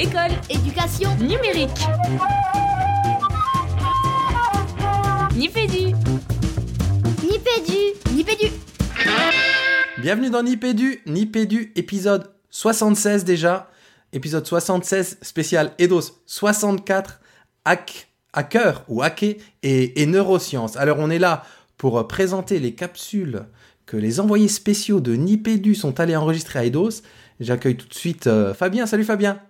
École. Éducation. Numérique. Nipédu. Nipédu. Nipédu. Bienvenue dans Nipédu, Nipédu, épisode 76 déjà. Épisode 76 spécial EDOS 64, hack, hacker ou hacker et, et neurosciences. Alors on est là pour euh, présenter les capsules que les envoyés spéciaux de Nipédu sont allés enregistrer à EDOS. J'accueille tout de suite euh, Fabien. Salut Fabien.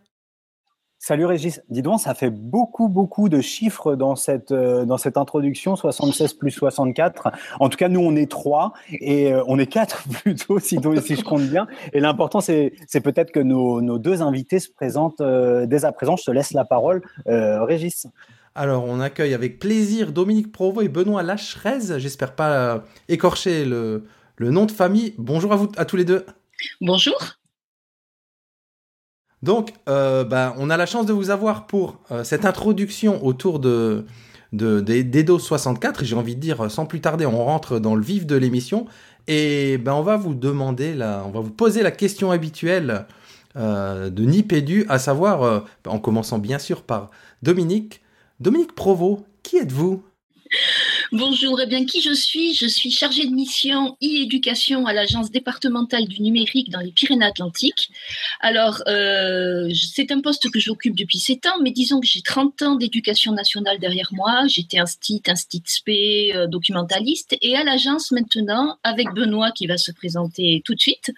Salut Régis, dis donc, ça fait beaucoup, beaucoup de chiffres dans cette, euh, dans cette introduction, 76 plus 64. En tout cas, nous, on est trois et euh, on est quatre plutôt, si, si je compte bien. Et l'important, c'est, c'est peut-être que nos, nos, deux invités se présentent euh, dès à présent. Je te laisse la parole, euh, Régis. Alors, on accueille avec plaisir Dominique Provo et Benoît Lacherez. J'espère pas euh, écorcher le, le nom de famille. Bonjour à vous, à tous les deux. Bonjour. Donc, euh, bah, on a la chance de vous avoir pour euh, cette introduction autour de, de, des- d'Edo 64. Et j'ai envie de dire, sans plus tarder, on rentre dans le vif de l'émission. Et ben, on va vous demander, la, on va vous poser la question habituelle euh, de Nipédu, à savoir, en commençant bien sûr par Dominique. Dominique Provo, qui êtes-vous? Bonjour, eh bien qui je suis? Je suis chargée de mission e-éducation à l'Agence départementale du numérique dans les Pyrénées-Atlantiques. Alors, euh, c'est un poste que j'occupe depuis 7 ans, mais disons que j'ai 30 ans d'éducation nationale derrière moi. J'étais un STIT, un STIT-SP, euh, documentaliste, et à l'agence maintenant, avec Benoît qui va se présenter tout de suite,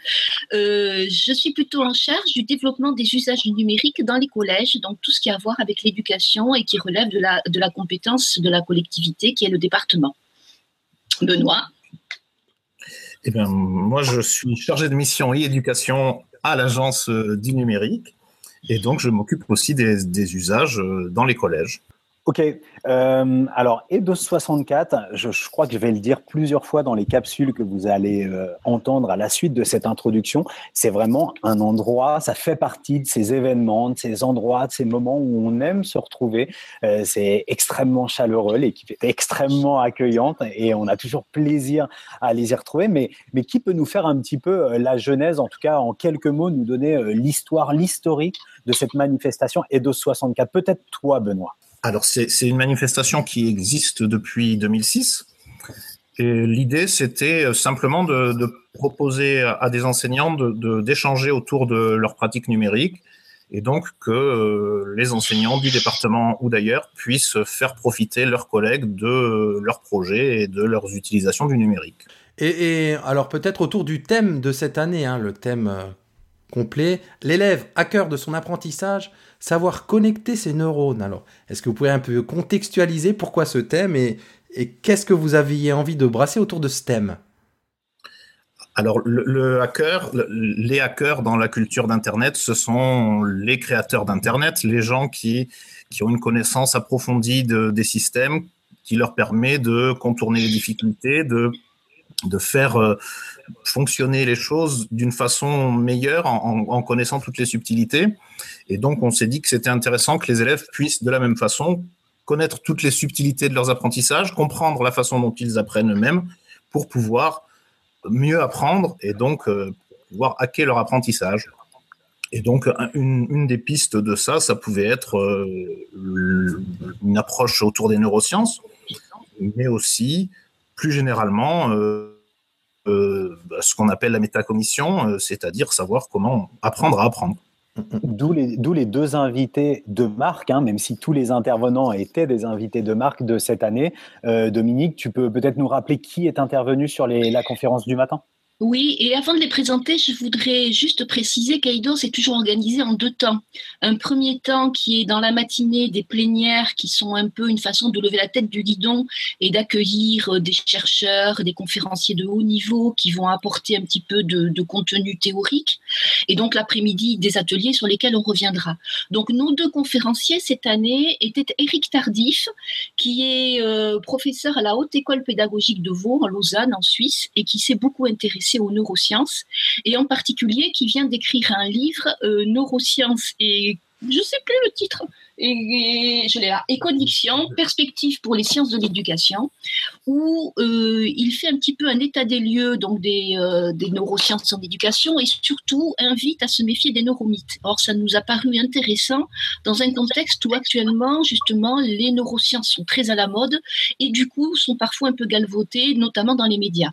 euh, je suis plutôt en charge du développement des usages du numérique dans les collèges, donc tout ce qui a à voir avec l'éducation et qui relève de la compétence de la collectivité qui est le département. Benoît. Eh moi, je suis chargé de mission et éducation à l'agence du numérique. Et donc, je m'occupe aussi des, des usages euh, dans les collèges. Ok, euh, alors EDOS 64, je, je, crois que je vais le dire plusieurs fois dans les capsules que vous allez euh, entendre à la suite de cette introduction. C'est vraiment un endroit, ça fait partie de ces événements, de ces endroits, de ces moments où on aime se retrouver. Euh, c'est extrêmement chaleureux, l'équipe est extrêmement accueillante et on a toujours plaisir à les y retrouver. Mais, qui peut nous faire un petit peu la genèse, en tout cas en quelques mots, nous donner l'histoire, l'historique de cette manifestation EDOS 64 Peut-être toi, Benoît. Alors, c'est une manifestation qui existe depuis 2006. Et l'idée, c'était simplement de, proposer à des enseignants d'échanger de, autour de leurs pratiques numériques et donc que euh, les enseignants du département ou d'ailleurs puissent faire profiter leurs collègues de leurs projets et de leurs utilisations du numérique. Et, et alors peut-être autour du thème de cette année, hein, le thème euh, complet, l'élève hacker de son apprentissage, savoir connecter ses neurones. Alors, est-ce que vous pouvez un peu contextualiser pourquoi ce thème et, qu'est-ce que vous aviez envie de brasser autour de ce thème? Alors, le, hacker, le, les hackers dans la culture d'Internet, ce sont les créateurs d'Internet, les gens qui, qui ont une connaissance approfondie de, des systèmes qui leur permet de contourner les difficultés, de, de faire euh, fonctionner les choses d'une façon meilleure en, connaissant toutes les subtilités. Et donc, on s'est dit que c'était intéressant que les élèves puissent, de la même façon, connaître toutes les subtilités de leurs apprentissages, comprendre la façon dont ils apprennent eux-mêmes pour pouvoir mieux apprendre et donc euh, pouvoir hacker leur apprentissage. Et donc, une, une, des pistes de ça, ça pouvait être euh, une approche autour des neurosciences, mais aussi, plus généralement, euh, ce qu'on appelle la métacognition, c'est-à-dire savoir comment apprendre à apprendre. D'où les, deux invités de marque, hein, même si tous les intervenants étaient des invités de marque de cette année. Euh, Dominique, tu peux peut-être nous rappeler qui est intervenu sur la conférence du matin? Oui, et avant de les présenter, je voudrais juste préciser qu'Aïdos est toujours organisé en deux temps. Un premier temps qui est dans la matinée des plénières qui sont un peu une façon de lever la tête du guidon et d'accueillir des chercheurs, des conférenciers de haut niveau qui vont apporter un petit peu de, de contenu théorique. Et donc l'après-midi, des ateliers sur lesquels on reviendra. Donc nos deux conférenciers cette année étaient Éric Tardif, qui est euh, professeur à la Haute École pédagogique de Vaud, en Lausanne, en Suisse, et qui s'est beaucoup intéressé aux neurosciences et en particulier qui vient d'écrire un livre euh, neurosciences et je sais plus le titre, et, je l'ai là, Écondiction, perspective pour les sciences de l'éducation, où euh, il fait un petit peu un état des lieux donc des, euh, des neurosciences en éducation et surtout invite à se méfier des neuromythes. Or, ça nous a paru intéressant dans un contexte où actuellement, justement, les neurosciences sont très à la mode et du coup sont parfois un peu galvautées, notamment dans les médias.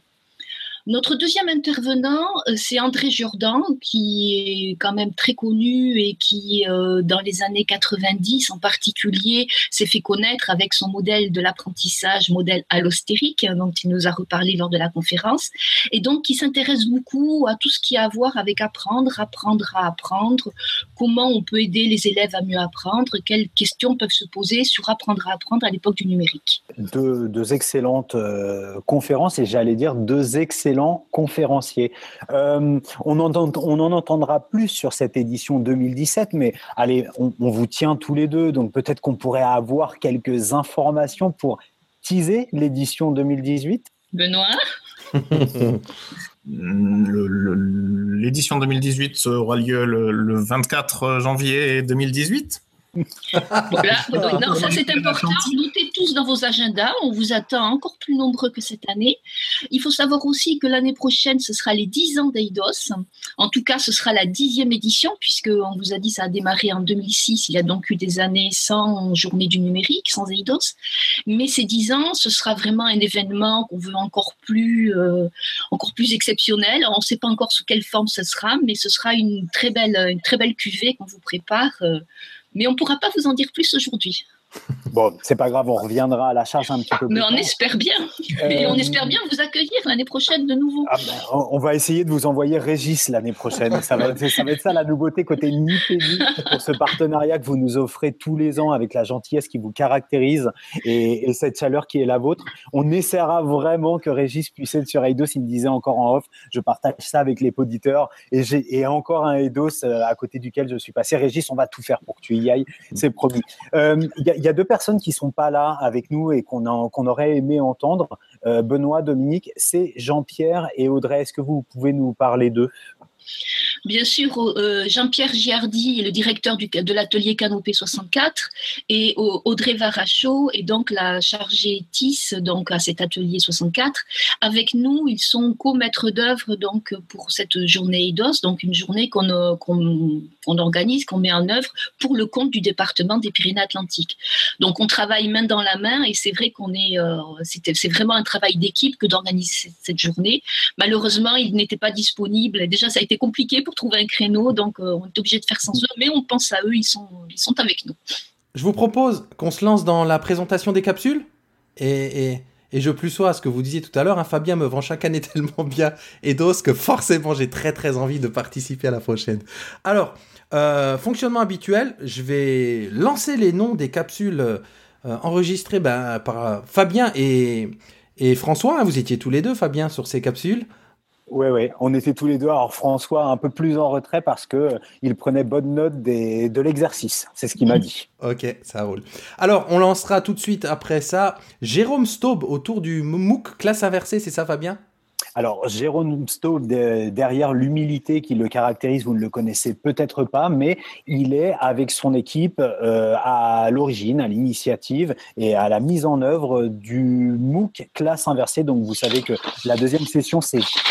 Notre deuxième intervenant, euh, c'est André Jourdan, qui est quand même très connu et qui, euh, dans les années 90 en particulier, s'est fait connaître avec son modèle de l'apprentissage, modèle allostérique, hein, dont il nous a reparlé lors de la conférence, et donc qui s'intéresse beaucoup à tout ce qui a à voir avec apprendre, apprendre à apprendre, comment on peut aider les élèves à mieux apprendre, quelles questions peuvent se poser sur apprendre à apprendre à l'époque du numérique. Deux, excellentes euh, conférences et j'allais dire deux excellentes conférencier. Euh, on, en, on, en, entendra plus sur cette édition 2017, mais allez, on, vous tient tous les deux, donc peut-être qu'on pourrait avoir quelques informations pour teaser l'édition 2018. Benoît? L'édition 2018 aura lieu le 24 janvier 2018 voilà. non, ça c'est important. Notez tous dans vos agendas. On vous attend encore plus nombreux que cette année. Il faut savoir aussi que l'année prochaine, ce sera les 10 ans d'Eidos. En tout cas, ce sera la dixième édition, puisqu'on vous a dit ça a démarré en 2006. Il y a donc eu des années sans journée du numérique, sans Eidos. Mais ces 10 ans, ce sera vraiment un événement qu'on veut encore plus, euh, encore plus exceptionnel. On ne sait pas encore sous quelle forme ce sera, mais ce sera une très belle, une très belle cuvée qu'on vous prépare. Euh, mais on ne pourra pas vous en dire plus aujourd'hui. Bon, c'est pas grave, on reviendra à la charge un petit peu plus Mais on espère bien. Et on euh, espère bien vous accueillir l'année prochaine de nouveau. Ah ben, on va essayer de vous envoyer Régis l'année prochaine. Ça va, ça va, être ça la nouveauté côté Nipédu pour ce partenariat que vous nous offrez tous les ans avec la gentillesse qui vous caractérise et, cette chaleur qui est la vôtre. On essaiera vraiment que Régis puisse être sur Eidos. Il me disait encore en off, je partage ça avec les auditeurs et j'ai encore un Eidos euh, à côté duquel je suis passé. Régis, on va tout faire pour que tu y ailles, c'est promis. Euh, il y, a deux personnes qui sont pas là avec nous et qu'on aurait aimé entendre. Euh, Benoît, Dominique, c'est Jean-Pierre et Audrey. Est-ce que vous pouvez nous parler d'eux? Bien sûr, euh, Jean-Pierre Giardi est le directeur de l'atelier Canopé 64 et Audrey Varachot est donc la chargée TIS donc à cet atelier 64. Avec nous, ils sont co-maîtres d'œuvre donc pour cette journée EIDOS, donc une journée qu'on euh, organise, qu'on met en œuvre pour le compte du département des Pyrénées-Atlantiques. Donc on travaille main dans la main et c'est vrai qu'on est, euh, c'est vraiment un travail d'équipe que d'organiser cette journée. Malheureusement, il n'était pas disponible. Déjà, ça a été compliqué pour trouver un créneau, donc euh, on est obligé de faire sans eux, mais on pense à eux, ils sont, ils sont avec nous. Je vous propose qu'on se lance dans la présentation des capsules et, et, et je plus sois à ce que vous disiez tout à l'heure. Hein, Fabien me vend chaque année tellement bien et d'os que forcément j'ai très très envie de participer à la prochaine. Alors, euh, fonctionnement habituel, je vais lancer les noms des capsules euh, enregistrées ben, par Fabien et, et François. Hein, vous étiez tous les deux, Fabien, sur ces capsules. Oui, oui, on était tous les deux. Alors François un peu plus en retrait parce que euh, il prenait bonne note des, de l'exercice. C'est ce qu'il m'a dit. Ok, ça roule. Alors on lancera tout de suite après ça Jérôme Staub autour du MOOC classe inversée, c'est ça Fabien alors, Jérôme Stowe, derrière l'humilité qui le caractérise, vous ne le connaissez peut-être pas, mais il est avec son équipe euh, à l'origine, à l'initiative et à la mise en œuvre du MOOC classe inversée. Donc, vous savez que la deuxième session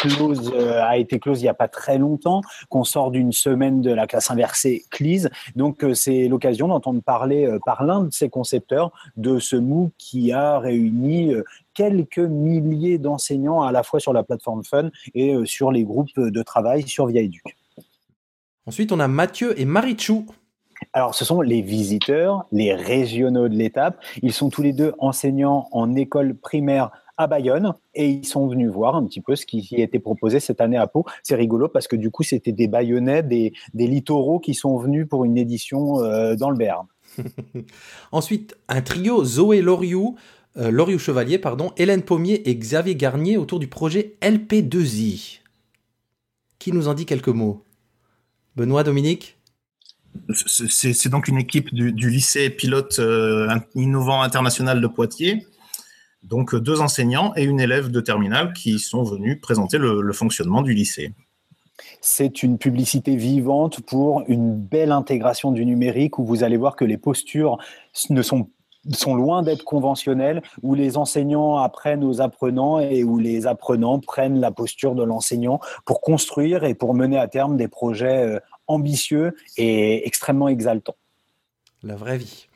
close, euh, a été close il n'y a pas très longtemps, qu'on sort d'une semaine de la classe inversée CLIS. Donc, euh, c'est l'occasion d'entendre parler par l'un de ses concepteurs de ce MOOC qui a réuni quelques milliers d'enseignants à la fois sur la plateforme Fun et euh, sur les groupes de travail sur ViaEduc. Ensuite, on a Mathieu et Marichou. Alors, ce sont les visiteurs, les régionaux de l'étape. Ils sont tous les deux enseignants en école primaire à Bayonne et ils sont venus voir un petit peu ce qui a été proposé cette année à Pau. C'est rigolo parce que du coup, c'était des Bayonnais, des, littoraux qui sont venus pour une édition euh, dans le Béarn. Ensuite, un trio Zoé Loriou, euh, Loriot Chevalier, pardon, Hélène Pommier et Xavier Garnier autour du projet LP2I. Qui nous en dit quelques mots? Benoît, Dominique? C'est donc une équipe du, lycée pilote euh, innovant international de Poitiers. Donc deux enseignants et une élève de terminale qui sont venus présenter le fonctionnement du lycée. C'est une publicité vivante pour une belle intégration du numérique où vous allez voir que les postures ne sont sont loin d'être conventionnelles, où les enseignants apprennent aux apprenants et où les apprenants prennent la posture de l'enseignant pour construire et pour mener à terme des projets euh, ambitieux et extrêmement exaltants. La vraie vie.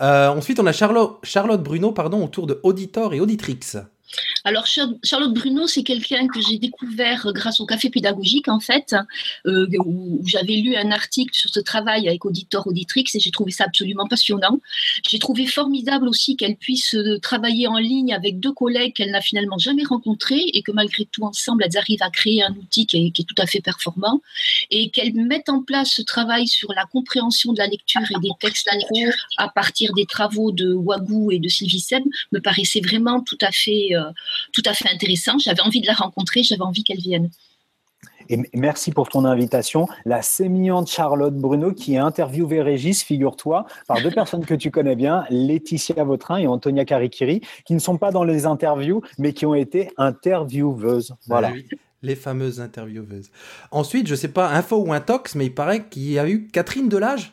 Euh, ensuite, on a Charlotte, Charlotte Bruno pardon, autour de Auditor et Auditrix. Alors Charlotte Bruno, c'est quelqu'un que j'ai découvert grâce au café pédagogique en fait, euh, où j'avais lu un article sur ce travail avec Auditor Auditrix et j'ai trouvé ça absolument passionnant. J'ai trouvé formidable aussi qu'elle puisse euh, travailler en ligne avec deux collègues qu'elle n'a finalement jamais rencontrés et que malgré tout ensemble elles arrivent à créer un outil qui est, tout à fait performant et qu'elle mette en place ce travail sur la compréhension de la lecture et des textes à partir des travaux de Wagou et de Sylvie Seb me paraissait vraiment tout à fait euh, tout à fait intéressant. J'avais envie de la rencontrer, j'avais envie qu'elle vienne. Et merci pour ton invitation. La sémillante Charlotte Bruno qui a interviewé Régis, figure-toi, par deux personnes que tu connais bien, Laetitia Vautrin et Antonia Karikiri, qui ne sont pas dans les interviews, mais qui ont été intervieweuses. Voilà. les fameuses intervieweuses. Ensuite, je ne sais pas, info ou intox, mais il paraît qu'il y a eu Catherine Delage?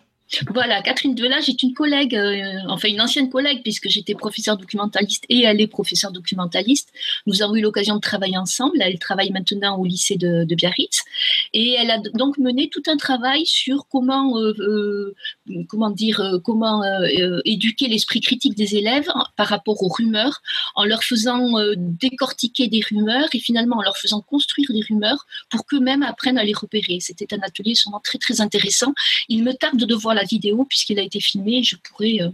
Voilà, Catherine Delage est une collègue, euh, enfin une ancienne collègue, puisque j'étais professeur documentaliste et elle est professeure documentaliste. Nous avons eu l'occasion de travailler ensemble. Elle travaille maintenant au lycée de, Biarritz. Et elle a donc mené tout un travail sur comment, euh, euh, comment dire, comment éduquer l'esprit critique des élèves par rapport aux rumeurs, en leur faisant décortiquer des rumeurs et finalement en leur faisant construire des rumeurs pour qu'eux-mêmes apprennent à les repérer. C'était un atelier sûrement très très intéressant. Il me tarde de voir la vidéo puisqu'il a été filmé. Je pourrais euh,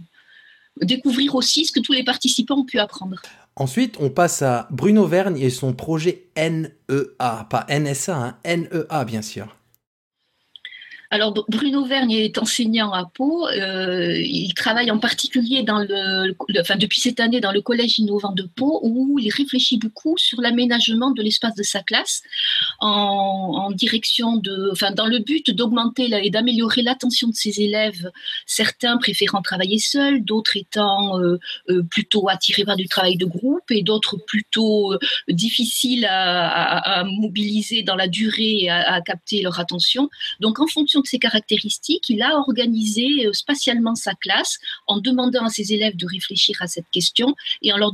découvrir aussi ce que tous les participants ont pu apprendre. Ensuite, on passe à Bruno Vergne et son projet NEA, pas NSA, hein, NEA bien sûr. Alors Bruno Vergne est enseignant à Pau. Euh, il travaille en particulier depuis cette année dans le collège innovant de Pau où il réfléchit beaucoup sur l'aménagement de l'espace de sa classe en, direction de, enfin dans le but d'augmenter et d'améliorer l'attention de ses élèves. Certains préférant travailler seuls, d'autres étant euh, euh, plutôt attirés par du travail de groupe et d'autres plutôt difficiles à, mobiliser dans la durée et à, à capter leur attention. Donc en fonction ses caractéristiques, il a organisé euh, spatialement sa classe en demandant à ses élèves de réfléchir à cette question et en leur,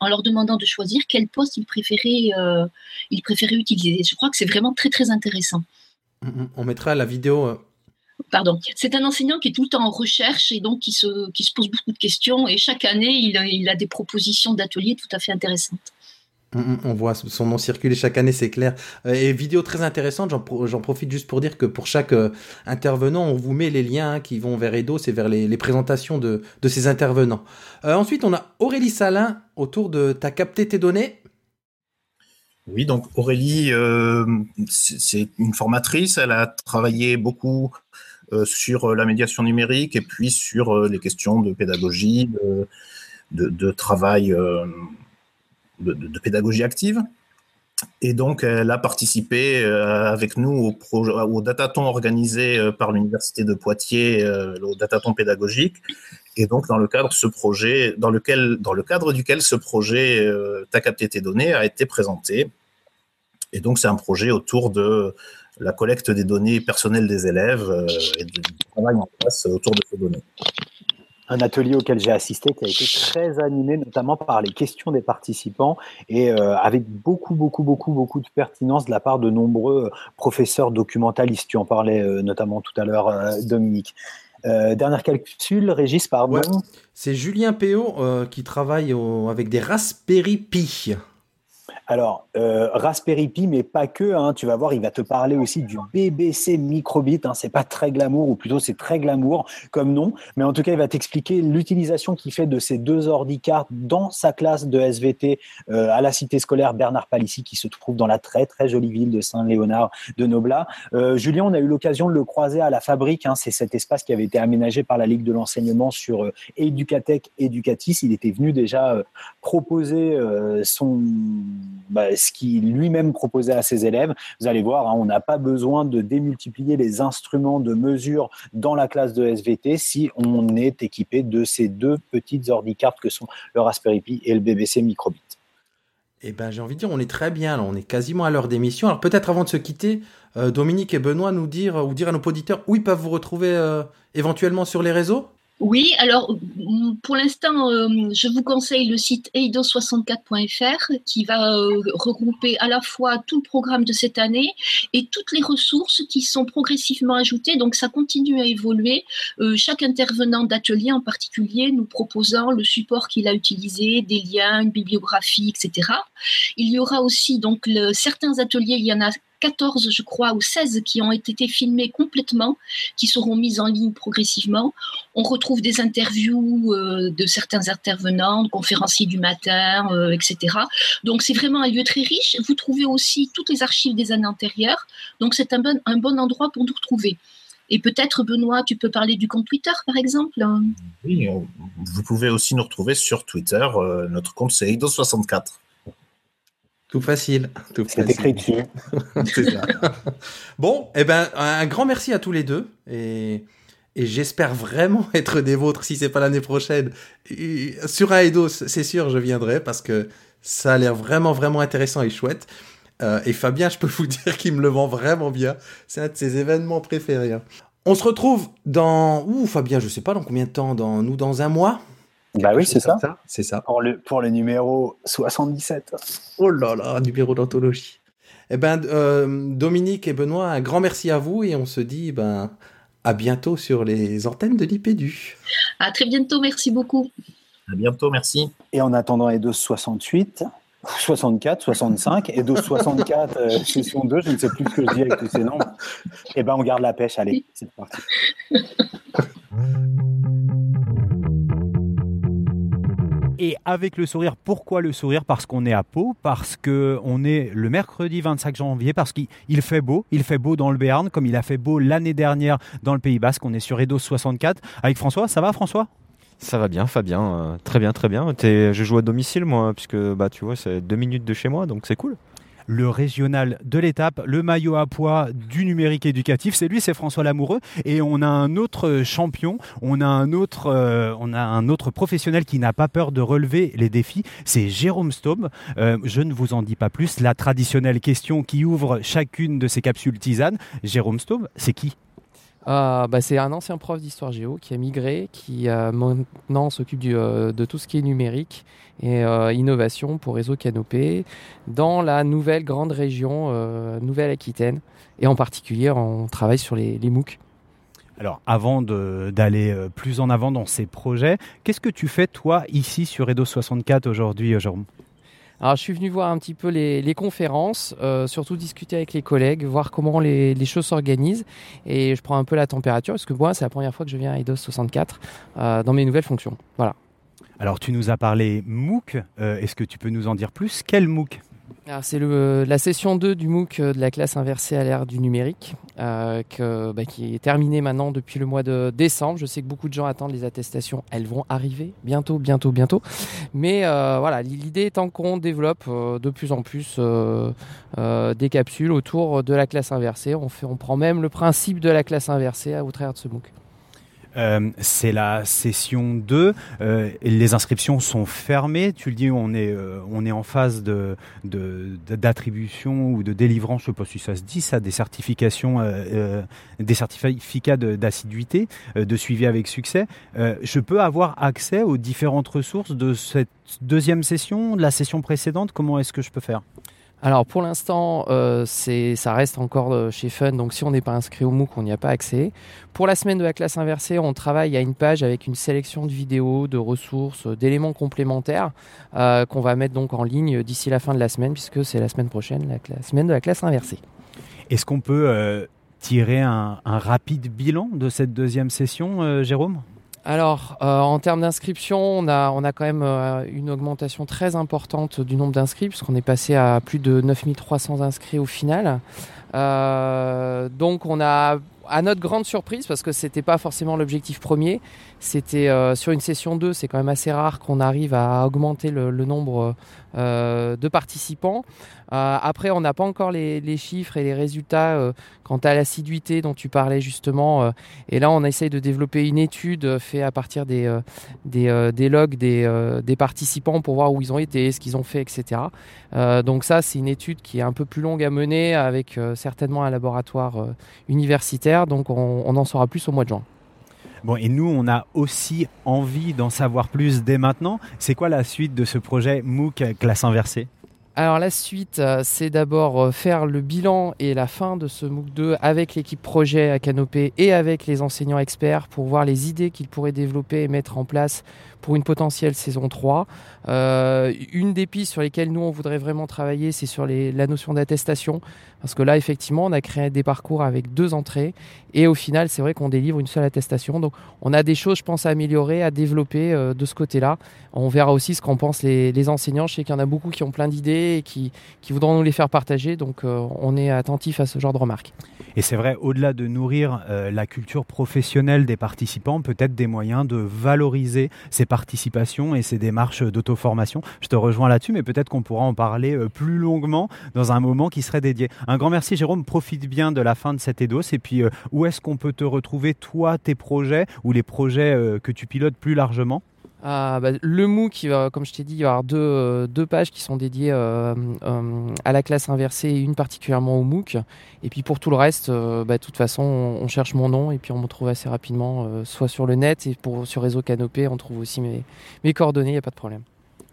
en leur demandant de choisir quel poste ils préféraient, euh, utiliser. Je crois que c'est vraiment très très intéressant. On mettra la vidéo euh. Pardon. C'est un enseignant qui est tout le temps en recherche et donc qui se, qui se pose beaucoup de questions. Et chaque année, il il a des propositions d'ateliers tout à fait intéressantes. Mm, mm, on voit son nom circuler chaque année, c'est clair. Euh, et vidéo très intéressante, j'en profite juste pour dire que pour chaque euh, intervenant, on vous met les liens qui vont vers Edo, c'est vers les, présentations de, ces intervenants. Euh, ensuite, on a Aurélie Salin autour de T'as capté tes données? Oui, donc Aurélie, c'est une formatrice, elle a travaillé beaucoup sur la médiation numérique et puis sur les questions de pédagogie, de, de travail de, pédagogie active. Et donc, elle a participé euh, avec nous au, projet, au dataton organisé euh, par l'Université de Poitiers, euh, au dataton pédagogique. Et donc, dans le cadre, ce projet, dans, lequel, dans le cadre duquel ce projet euh, T'as capté tes données a été présenté. Et donc, c'est un projet autour de la collecte des données personnelles des élèves et du travail en place autour de ces données un atelier auquel j'ai assisté qui a été très animé, notamment par les questions des participants et euh, avec beaucoup, beaucoup, beaucoup, beaucoup de pertinence de la part de nombreux euh, professeurs documentalistes. Tu en parlais euh, notamment tout à l'heure, Dominique. dernière calcul, Régis, pardon. C'est Julien Péot qui travaille avec des Raspberry Pi. Alors, euh, Raspberry Pi, mais pas que. Hein, tu vas voir, il va te parler aussi du BBC Microbit. Hein, c'est pas très glamour, ou plutôt c'est très glamour comme nom. Mais en tout cas, il va t'expliquer l'utilisation qu'il fait de ces deux ordi-cartes dans sa classe de SVT euh, à la cité scolaire Bernard Palissy, qui se trouve dans la très très jolie ville de Saint-Léonard de Noblat. Euh, Julien, on a eu l'occasion de le croiser à la fabrique. Hein, c'est cet espace qui avait été aménagé par la Ligue de l'enseignement sur Educatech Educatis. Il était venu déjà proposer son bah, ce qu'il lui-même proposait à ses élèves. Vous allez voir, hein, on n'a pas besoin de démultiplier les instruments de mesure dans la classe de SVT si on est équipé de ces deux petites ordi-cartes que sont le Raspberry Pi et le BBC Microbit. Eh ben, j'ai envie de dire, on est très bien, on est quasiment à l'heure d'émission. Alors peut-être avant de se quitter, euh, Dominique et Benoît nous dire ou dire à nos auditeurs où ils peuvent vous retrouver euh, éventuellement sur les réseaux? Oui, alors pour l'instant, euh, je vous conseille le site eidos64.fr qui va euh, regrouper à la fois tout le programme de cette année et toutes les ressources qui sont progressivement ajoutées. Donc ça continue à évoluer. Euh, chaque intervenant d'atelier en particulier nous proposant le support qu'il a utilisé, des liens, une bibliographie, etc. Il y aura aussi donc certains ateliers, il y en a 14, je crois, ou 16 qui ont été filmés complètement, qui seront mis en ligne progressivement. On retrouve des interviews euh, de certains intervenants, conférenciers du matin, euh, etc. Donc c'est vraiment un lieu très riche. Vous trouvez aussi toutes les archives des années antérieures. Donc c'est un bon, endroit pour nous retrouver. Et peut-être, Benoît, tu peux parler du compte Twitter, par exemple? Oui, vous pouvez aussi nous retrouver sur Twitter. Euh, notre compte, c'est Eidos64. Tout facile. Tout C'est écrit dessus. Ça. bon, eh ben, un grand merci à tous les deux. Et, et j'espère vraiment être des vôtres si c'est pas l'année prochaine. Et sur Aedos, c'est sûr, je viendrai parce que ça a l'air vraiment, vraiment intéressant et chouette. Euh, et Fabien, je peux vous dire qu'il me le vend vraiment bien. C'est un de ses événements préférés. hein. On se retrouve dans. Ouh, Fabien, je sais pas dans combien de temps dans... Nous, dans un mois Bah oui, c'est ça. C'est ça. Pour le, pour le numéro 77. Oh là là, numéro d'anthologie. Eh ben, euh, Dominique et Benoît, un grand merci à vous et on se dit ben, à bientôt sur les antennes de l'IPDU. À très bientôt, merci beaucoup. À bientôt, merci. Et en attendant Eidos 68, 64, 65, Eidos 64, euh, session 2, je ne sais plus ce que je dis avec tous ces nombres. Eh ben, on garde la pêche, allez, c'est parti. Et avec le sourire, pourquoi le sourire? Parce qu'on est à Pau, parce qu'on est le mercredi 25 janvier, parce qu'il il fait beau, il fait beau dans le Béarn, comme il a fait beau l'année dernière dans le Pays Basque. On est sur Eidos 64 avec François. Ça va, François? Ça va bien, Fabien. euh, très bien, très bien. Je joue à domicile, moi, puisque bah, tu vois, c'est deux minutes de chez moi, donc c'est cool. Le régional de l'étape, le maillot à poids du numérique éducatif. C'est lui, c'est François Lamoureux. Et on a un autre champion, on a un autre, euh, on a un autre professionnel qui n'a pas peur de relever les défis. C'est Jérôme Staub. Euh, je ne vous en dis pas plus. La traditionnelle question qui ouvre chacune de ces capsules tisanes. Jérôme Staub, c'est qui? Ah, bah, c'est un ancien prof d'histoire géo qui a migré, qui euh, maintenant s'occupe euh, de tout ce qui est numérique et euh, innovation pour Réseau Canopé dans la nouvelle grande région Nouvelle-Aquitaine. Et en particulier, on travaille sur les, les MOOC. Alors, avant d'aller plus en avant dans ces projets, qu'est-ce que tu fais, toi, ici sur Edo 64 aujourd'hui, Jérôme? Alors, je suis venu voir un petit peu les, les conférences, euh, surtout discuter avec les collègues, voir comment les, les choses s'organisent. Et je prends un peu la température, parce que moi, c'est la première fois que je viens à IDOS 64 euh, dans mes nouvelles fonctions. Voilà. Alors, tu nous as parlé MOOC. Euh, Est-ce que tu peux nous en dire plus? Quel MOOC? C'est la session 2 du MOOC euh, de la classe inversée à l'ère du numérique, euh, bah, qui est terminée maintenant depuis le mois de décembre. Je sais que beaucoup de gens attendent les attestations. Elles vont arriver bientôt, bientôt, bientôt. Mais euh, voilà, l'idée étant qu'on développe de plus en plus des capsules autour de la classe inversée. On, prend même le principe de la classe inversée au travers de ce MOOC. Euh, c'est la session 2. Euh, les inscriptions sont fermées. Tu le dis, on est, euh, on est en phase de, d'attribution ou de délivrance, je sais pas si ça se dit, ça, des certifications, des certificats d'assiduité, de suivi avec succès. Je peux avoir accès aux différentes ressources de cette deuxième session, de la session précédente? Comment est-ce que je peux faire? Alors pour l'instant, euh, ça reste encore euh, chez Fun, donc si on n'est pas inscrit au MOOC, on n'y a pas accès. Pour la semaine de la classe inversée, on travaille à une page avec une sélection de vidéos, de ressources, euh, d'éléments complémentaires qu'on va mettre donc en ligne d'ici la fin de la semaine, puisque c'est la semaine prochaine, la, semaine de la classe inversée. Est-ce qu'on peut tirer un, rapide bilan de cette deuxième session, Jérôme? Alors, euh, en termes d'inscription, on a, on a quand même euh, une augmentation très importante du nombre d'inscrits, puisqu'on est passé à plus de 9300 inscrits au final. Euh, donc, on a à notre grande surprise, parce que c'était pas forcément l'objectif premier, c'était sur une session 2, c'est quand même assez rare qu'on arrive à augmenter le, nombre de participants. après, on n'a pas encore les, les, chiffres et les résultats quant à l'assiduité dont tu parlais justement. et là, on essaye de développer une étude faite à partir des, des, des, logs des, des participants pour voir où ils ont été, ce qu'ils ont fait, etc. donc ça, c'est une étude qui est un peu plus longue à mener avec certainement un laboratoire universitaire. Donc on, en saura plus au mois de juin. Bon, et nous, on a aussi envie d'en savoir plus dès maintenant. C'est quoi la suite de ce projet MOOC classe inversée? Alors la suite, euh, c'est d'abord euh, faire le bilan et la fin de ce MOOC 2 avec l'équipe projet à Canopée et avec les enseignants experts pour voir les idées qu'ils pourraient développer et mettre en place pour une potentielle saison 3. Euh, une des pistes sur lesquelles nous, on voudrait vraiment travailler, c'est sur la notion d'attestation. Parce que là, effectivement, on a créé des parcours avec deux entrées. Et au final, c'est vrai qu'on délivre une seule attestation. Donc, on a des choses, je pense, à améliorer, à développer euh, de ce côté-là. On verra aussi ce qu'en pensent les, enseignants. Je sais qu'il y en a beaucoup qui ont plein d'idées et qui, voudront nous les faire partager. Donc, euh, on est attentif à ce genre de remarques. Et c'est vrai, au-delà de nourrir la culture professionnelle des participants, peut-être des moyens de valoriser ces participations et ces démarches d'auto-formation. Je te rejoins là-dessus, mais peut-être qu'on pourra en parler euh, plus longuement dans un moment qui serait dédié. Un grand merci Jérôme, profite bien de la fin de cet EDOS et puis euh, où est-ce qu'on peut te retrouver toi, tes projets ou les projets euh, que tu pilotes plus largement? Bah, le MOOC, comme je t'ai dit, il va y avoir deux, deux pages qui sont dédiées euh, euh, à la classe inversée et une particulièrement au MOOC. Et puis pour tout le reste, euh, bah, de toute façon, on, cherche mon nom et puis on me trouve assez rapidement, soit sur le net et pour, sur Réseau Canopé, on trouve aussi mes, mes coordonnées, il n'y a pas de problème.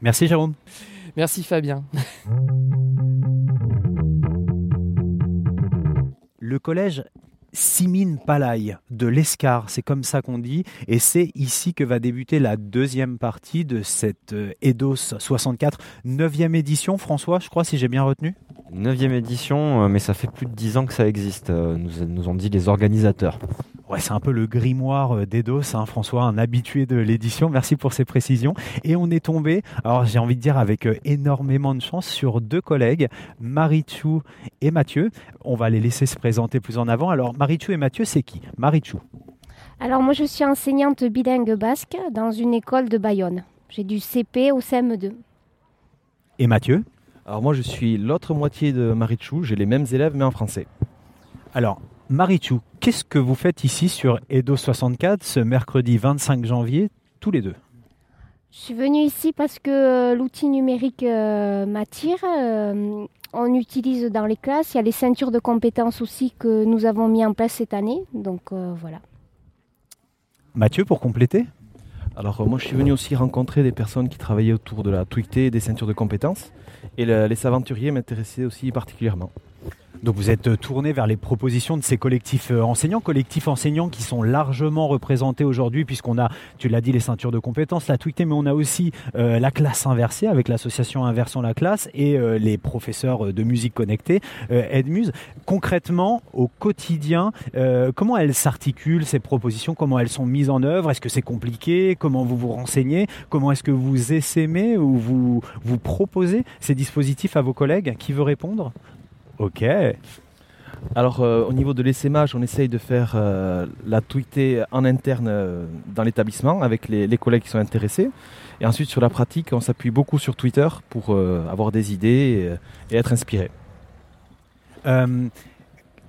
Merci Jérôme. Merci Fabien. Le collège Simine Palay de l'Escar, c'est comme ça qu'on dit, et c'est ici que va débuter la deuxième partie de cette EDOS 64, 9e édition, François, je crois, si j'ai bien retenu. 9e édition, euh, mais ça fait plus de 10 ans que ça existe, euh, nous, nous ont dit les organisateurs. Ouais, c'est un peu le grimoire euh, d'Edos, hein, François, un habitué de l'édition. Merci pour ces précisions. Et on est tombé, alors j'ai envie de dire avec euh, énormément de chance, sur deux collègues, Marichou et Mathieu. On va les laisser se présenter plus en avant. Alors Marichou et Mathieu, c'est qui? Marichou Alors moi, je suis enseignante bilingue basque dans une école de Bayonne. J'ai du CP au CM2. Et Mathieu? Alors moi, je suis l'autre moitié de Marichou. J'ai les mêmes élèves, mais en français. Alors, Marichou, qu'est-ce que vous faites ici sur Edo 64 ce mercredi 25 janvier, tous les deux? Je suis venue ici parce que euh, l'outil numérique euh, m'attire. Euh, on utilise dans les classes. Il y a les ceintures de compétences aussi que nous avons mis en place cette année. Donc voilà. Mathieu, pour compléter? Alors moi je suis venu aussi rencontrer des personnes qui travaillaient autour de la tweetée et des ceintures de compétences et les aventuriers m'intéressaient aussi particulièrement. Donc vous êtes euh, tourné vers les propositions de ces collectifs euh, enseignants, collectifs enseignants qui sont largement représentés aujourd'hui puisqu'on a, tu l'as dit, les ceintures de compétences, la tweetée, mais on a aussi euh, la classe inversée avec l'association Inversons la classe et les professeurs de musique connectée, Edmuse. Concrètement, au quotidien, comment elles s'articulent ces propositions, comment elles sont mises en œuvre, est-ce que c'est compliqué, comment vous vous renseignez, comment est-ce que vous essaimez ou vous, vous proposez ces dispositifs à vos collègues? Qui veut répondre? Ok. Alors euh, au niveau de l'essaimage, on essaye de faire euh, la tweeter en interne euh, dans l'établissement avec les, collègues qui sont intéressés. Et ensuite sur la pratique, on s'appuie beaucoup sur Twitter pour avoir des idées et, être inspiré.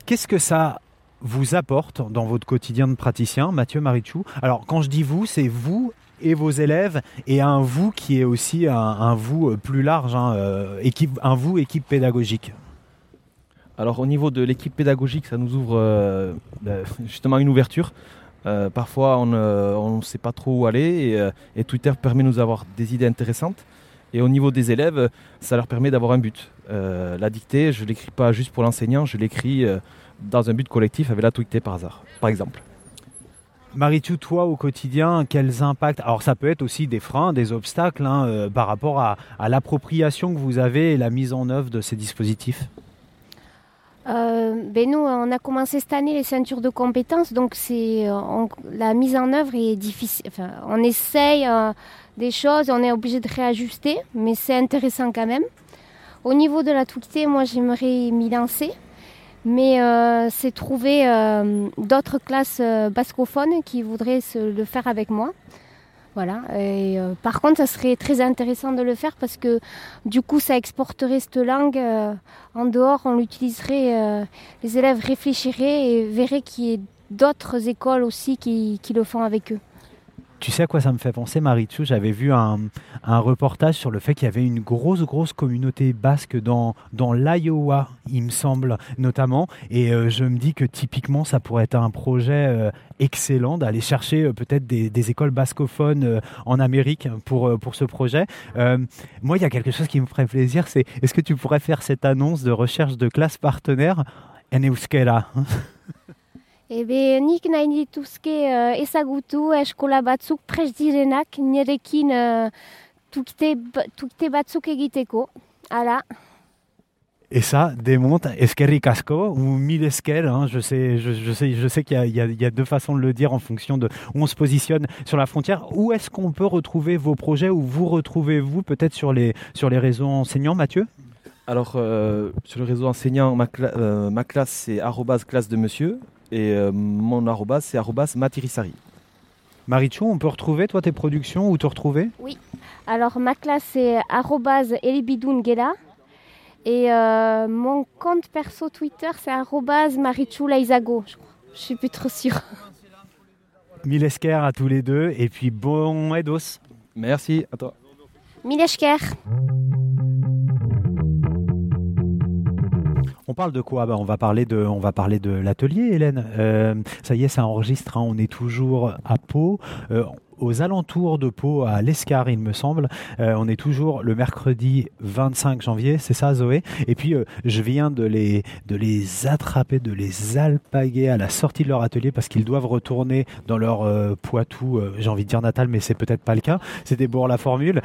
Qu'est-ce que ça vous apporte dans votre quotidien de praticien, Mathieu Marichou? Alors quand je dis vous, c'est vous et vos élèves et un vous qui est aussi un, vous plus large, hein, équipe, un vous équipe pédagogique. Alors au niveau de l'équipe pédagogique, ça nous ouvre euh, ben, justement une ouverture. Euh, parfois, on ne sait pas trop où aller euh, et, Twitter permet de nous avoir des idées intéressantes. Et au niveau des élèves, ça leur permet d'avoir un but. la dictée, je ne l'écris pas juste pour l'enseignant, je l'écris dans un but collectif avec la tweetée par hasard, par exemple. marie toi au quotidien, quels impacts? Alors ça peut être aussi des freins, des obstacles hein, par rapport à l'appropriation que vous avez et la mise en œuvre de ces dispositifs euh, ben nous, on a commencé cette année les ceintures de compétences, donc c'est euh, la mise en œuvre est difficile. Enfin, on essaye euh, des choses, on est obligé de réajuster, mais c'est intéressant quand même. Au niveau de la tweetée, moi j'aimerais m'y lancer, Mais euh, c'est trouver euh, d'autres classes euh, bascophones qui voudraient le faire avec moi. Voilà. Et, euh, par contre, ça serait très intéressant de le faire parce que du coup, ça exporterait cette langue euh, en dehors, on l'utiliserait, euh, les élèves réfléchiraient et verraient qu'il y a d'autres écoles aussi qui le font avec eux. Tu sais à quoi ça me fait penser, Marichou J'avais vu un, un reportage sur le fait qu'il y avait une grosse, grosse communauté basque dans, dans l'Iowa, il me semble, notamment. Et euh, je me dis que typiquement, ça pourrait être un projet euh, excellent d'aller chercher euh, peut-être des, écoles bascophones en Amérique pour, pour ce projet. Moi, il y a quelque chose qui me ferait plaisir, c'est est-ce que tu pourrais faire cette annonce de recherche de classe partenaire? En euskera Ebe, nik nahi dituzke uh, ezagutu eskola batzuk prest direnak nirekin uh, tukite, ba- tukite batzuk egiteko. Hala, Et ça démonte eskerrik asko ou mille esker. hein, je sais, je, je sais, je sais qu'il y a, y y deux façons de le dire en fonction de où on se positionne sur la frontière. Où est-ce qu'on peut retrouver vos projets Où vous retrouvez-vous peut-être sur les sur les réseaux enseignants, Mathieu? Alors, euh, sur le réseau enseignant, ma, cla- euh, ma classe, c'est arrobase classe de monsieur. Et euh, mon arrobase, c'est arrobase matirisari. Marichou, on peut retrouver toi tes productions Où te retrouver? Alors ma classe c'est arrobase elibidoun gela et euh, mon compte perso Twitter c'est arrobase marichula isago, je crois. Je suis plus trop sûre. Mille esker à tous les deux. Et puis bon Edos. Merci, à toi. Milesker. On parle de quoi? Bah, On va parler de, on va parler de l'atelier, Hélène. Euh, ça y est, ça enregistre. hein, on est toujours à Pau. euh, aux alentours de Pau, à l'Escar, il me semble. Euh, on est toujours le mercredi 25 janvier, c'est ça, Zoé? Et puis, je viens de les, de les attraper, de les alpaguer à la sortie de leur atelier parce qu'ils doivent retourner dans leur Poitou, j'ai envie de dire natal, mais c'est peut-être pas le cas. C'était pour la formule.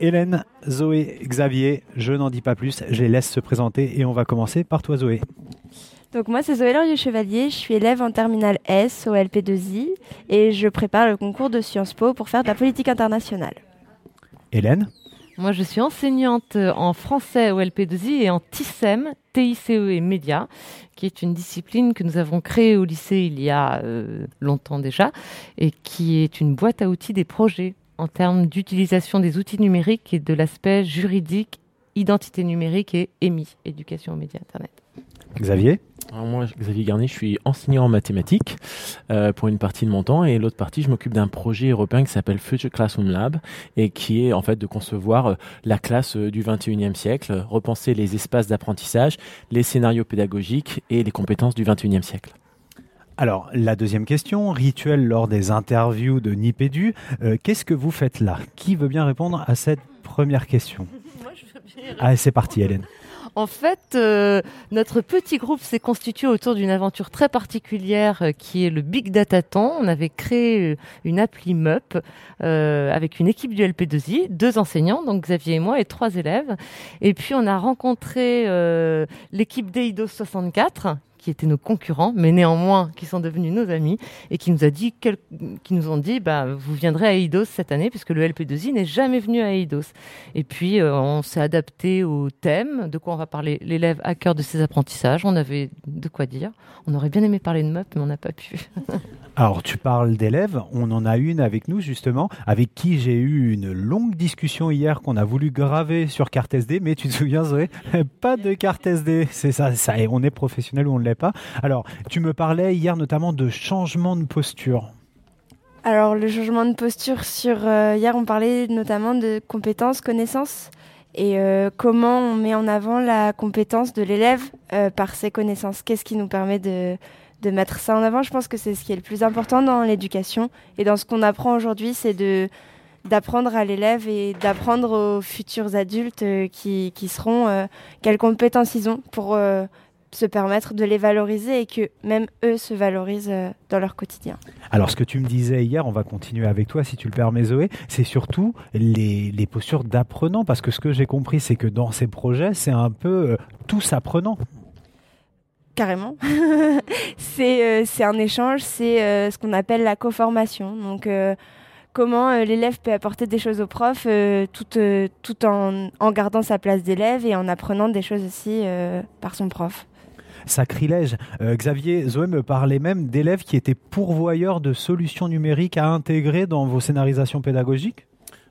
Hélène, Zoé, Xavier, je n'en dis pas plus, je les laisse se présenter et on va commencer par toi Zoé. Donc moi c'est Zoé Laurier Chevalier, je suis élève en terminale S au LP2I et je prépare le concours de Sciences Po pour faire de la politique internationale. Hélène Moi, je suis enseignante en français au LP2I et en TICEM, TICE et Média, qui est une discipline que nous avons créée au lycée il y a euh, longtemps déjà et qui est une boîte à outils des projets en termes d'utilisation des outils numériques et de l'aspect juridique, identité numérique et EMI, éducation aux médias Internet. Xavier Alors moi, Xavier Garnier, je suis enseignant en mathématiques euh, pour une partie de mon temps et l'autre partie, je m'occupe d'un projet européen qui s'appelle Future Classroom Lab et qui est en fait de concevoir euh, la classe euh, du 21e siècle, repenser les espaces d'apprentissage, les scénarios pédagogiques et les compétences du 21e siècle. Alors, la deuxième question, rituel lors des interviews de Nipédu. Euh, Qu'est-ce que vous faites là? Qui veut bien répondre à cette première question? Allez, c'est parti Hélène. En fait, euh, notre petit groupe s'est constitué autour d'une aventure très particulière euh, qui est le Big Data Ton. On avait créé une appli MUP euh, avec une équipe du LP2I, deux enseignants, donc Xavier et moi, et trois élèves. Et puis on a rencontré l'équipe d'Eidos 64 qui étaient nos concurrents, mais néanmoins qui sont devenus nos amis et qui nous a dit, nous ont dit, bah, vous viendrez à Eidos cette année puisque le LP2I n'est jamais venu à Eidos. Et puis euh, on s'est adapté au thème, de quoi on va parler l'élève à cœur de ses apprentissages. On avait de quoi dire. On aurait bien aimé parler de MUP, mais on n'a pas pu. Alors, tu parles d'élèves, on en a une avec nous justement, avec qui j'ai eu une longue discussion hier qu'on a voulu graver sur carte SD, mais tu te souviens Zoé? Pas de carte SD, c'est ça, ça, on est professionnel ou on ne l'est pas. Alors, tu me parlais hier notamment de changement de posture. Alors le changement de posture sur euh, hier on parlait notamment de compétences, connaissances et euh, comment on met en avant la compétence de l'élève euh, par ses connaissances. Qu'est-ce qui nous permet de, de mettre ça en avant Je pense que c'est ce qui est le plus important dans l'éducation et dans ce qu'on apprend aujourd'hui, c'est de d'apprendre à l'élève et d'apprendre aux futurs adultes euh, qui, qui seront euh, quelles compétences ils ont pour euh, se permettre de les valoriser et que même eux se valorisent dans leur quotidien. Alors, ce que tu me disais hier, on va continuer avec toi si tu le permets, Zoé, c'est surtout les, les postures d'apprenant, parce que ce que j'ai compris, c'est que dans ces projets, c'est un peu tous apprenants. Carrément. c'est euh, c'est un échange, c'est euh, ce qu'on appelle la co-formation. Donc, euh, comment l'élève peut apporter des choses au prof tout, en, gardant sa place d'élève et en apprenant des choses aussi par son prof sacrilège. Xavier, Zoé me parlait même d'élèves qui étaient pourvoyeurs de solutions numériques à intégrer dans vos scénarisations pédagogiques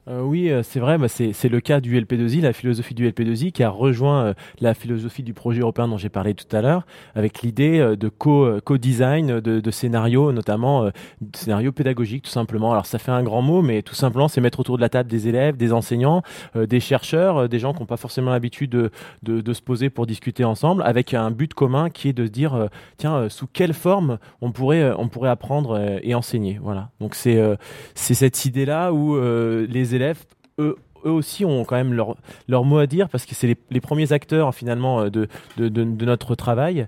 euh, oui, euh, c'est vrai, c'est le cas du LP2I, la philosophie du LP2I qui a rejoint euh, la philosophie du projet européen dont j'ai parlé tout à l'heure, avec l'idée de co-design de, de, scénarios, notamment scénarios pédagogiques tout simplement. Alors ça fait un grand mot, mais tout simplement c'est mettre autour de la table des élèves, des enseignants, des chercheurs, des gens qui n'ont pas forcément l'habitude de, de, de, se poser pour discuter ensemble, avec un but commun qui est de se dire, tiens, sous quelle forme on pourrait, on pourrait apprendre et enseigner. Voilà. Donc c'est c'est cette idée-là où les élèves élèves, eux, aussi ont quand même leur, leur mot à dire parce que c'est les, premiers acteurs finalement euh, de, de, notre travail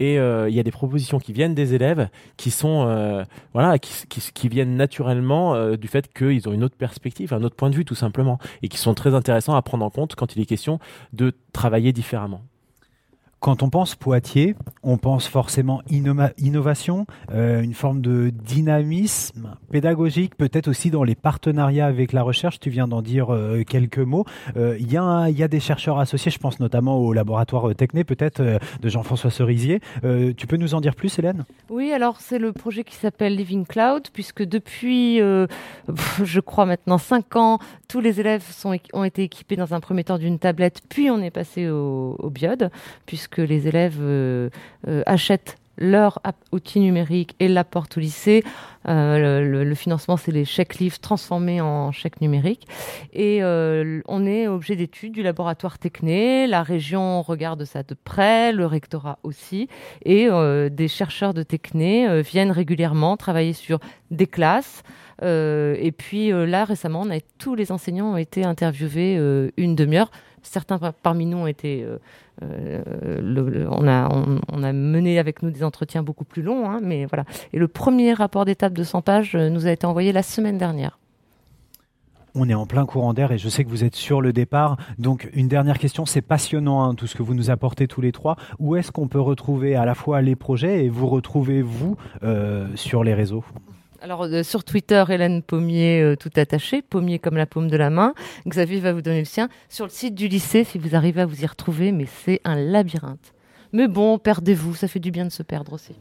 et euh, il y a des propositions qui viennent des élèves qui sont euh, voilà qui, qui, viennent naturellement du fait qu'ils ont une autre perspective un autre point de vue tout simplement et qui sont très intéressants à prendre en compte quand il est question de travailler différemment. Quand on pense Poitiers, on pense forcément innovation, euh, une forme de dynamisme pédagogique, peut-être aussi dans les partenariats avec la recherche. Tu viens d'en dire euh, quelques mots. Euh, il y, a des chercheurs associés, je pense notamment au laboratoire Techné, peut-être de Jean-François Cerisier. tu peux nous en dire plus, Hélène? Oui, alors c'est le projet qui s'appelle Living Cloud, puisque depuis, je crois maintenant 5 ans, tous les élèves ont été équipés dans un premier temps d'une tablette, puis on est passé au, au biode, puisque que les élèves euh, euh, achètent leur outil numérique et l'apportent au lycée. Euh, le, financement, c'est les chèques livres transformés en chèques numériques. Et on est objet d'étude du laboratoire Techné. La région regarde ça de près, le rectorat aussi. Et des chercheurs de Techné viennent régulièrement travailler sur des classes. et puis là, récemment, tous les enseignants ont été interviewés une demi-heure. Certains parmi nous ont été euh, on, a, on, a mené avec nous des entretiens beaucoup plus longs, hein, mais voilà. Et le premier rapport d'étape de 100 pages euh, nous a été envoyé la semaine dernière. On est en plein courant d'air et je sais que vous êtes sur le départ. Donc une dernière question, c'est passionnant hein, tout ce que vous nous apportez tous les trois. Où est-ce qu'on peut retrouver à la fois les projets et vous retrouvez vous euh, sur les réseaux? Alors euh, sur Twitter, Hélène Pommier, euh, tout attaché, Pommier comme la paume de la main. Xavier va vous donner le sien. Sur le site du lycée, si vous arrivez à vous y retrouver, mais c'est un labyrinthe. Mais bon, perdez-vous, ça fait du bien de se perdre aussi.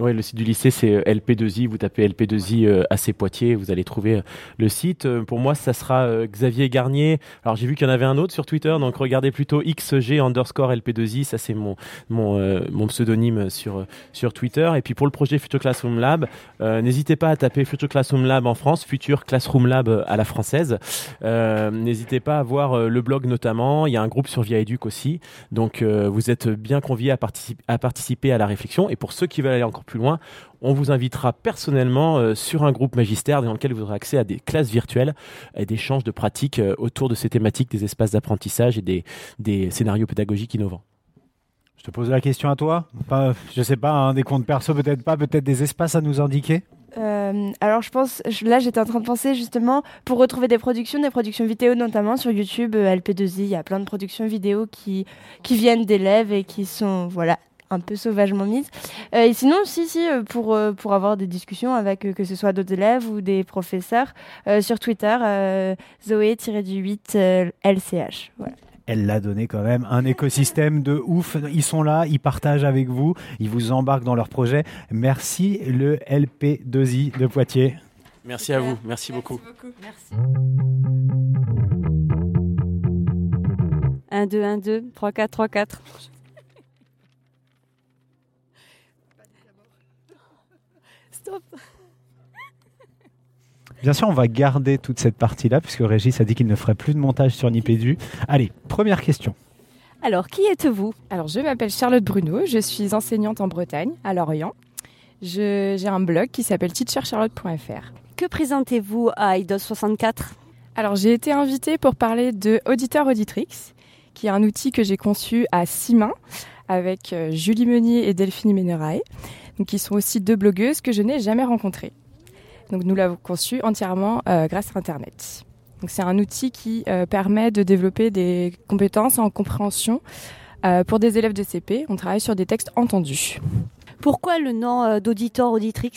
Oui, le site du lycée, c'est euh, LP2I. Vous tapez LP2I euh, AC Poitiers, vous allez trouver euh, le site. Pour moi, ça sera Xavier Garnier. Alors, j'ai vu qu'il y en avait un autre sur Twitter, donc regardez plutôt XG underscore LP2I. Ça, c'est mon, mon, mon pseudonyme sur, sur Twitter. Et puis, pour le projet Future Classroom Lab, n'hésitez pas à taper Future Classroom Lab en France, Future Classroom Lab à la française. n'hésitez pas à voir le blog notamment. Il y a un groupe sur Via Educ aussi. Donc, vous êtes bien conviés à, participer à participer à la réflexion. Et pour ceux qui veulent aller encore plus loin, on vous invitera personnellement euh, sur un groupe magistère dans lequel vous aurez accès à des classes virtuelles et des échanges de pratiques euh, autour de ces thématiques des espaces d'apprentissage et des, des scénarios pédagogiques innovants. Je te pose la question à toi. Pas, je sais pas, hein, des comptes perso peut-être pas, peut-être des espaces à nous indiquer. Euh, alors je pense, là j'étais en train de penser justement pour retrouver des productions, des productions vidéo notamment sur YouTube, LP2I, il y a plein de productions vidéo qui, qui viennent d'élèves et qui sont voilà un peu sauvagement mise. Euh, et sinon, si, si, euh, pour, euh, pour avoir des discussions avec que ce soit d'autres élèves ou des professeurs, sur Twitter, Zoé-du-8 LCH. elle l'a donné quand même un écosystème de ouf. Ils sont là, ils partagent avec vous, ils vous embarquent dans leur projet. Merci le LP2I de Poitiers. Merci à vous, merci, beaucoup. Merci. 1, 2, 1, 2, 3, 4, 3, 4. Bien sûr, on va garder toute cette partie-là, puisque Régis a dit qu'il ne ferait plus de montage sur Nipédu. Allez, première question. Alors, qui êtes-vous? Alors, je m'appelle Charlotte Bruno, je suis enseignante en Bretagne, à Lorient. J'ai un blog qui s'appelle teachercharlotte.fr. Que présentez-vous à IDOS 64 Alors, j'ai été invitée pour parler de Auditeur Auditrix, qui est un outil que j'ai conçu à six mains avec euh, Julie Meunier et Delphine Ménerae qui sont aussi deux blogueuses que je n'ai jamais rencontrées. Donc nous l'avons conçu entièrement euh, grâce à Internet. C'est un outil qui euh, permet de développer des compétences en compréhension euh, pour des élèves de CP. On travaille sur des textes entendus. Pourquoi le nom d'auditeur auditrix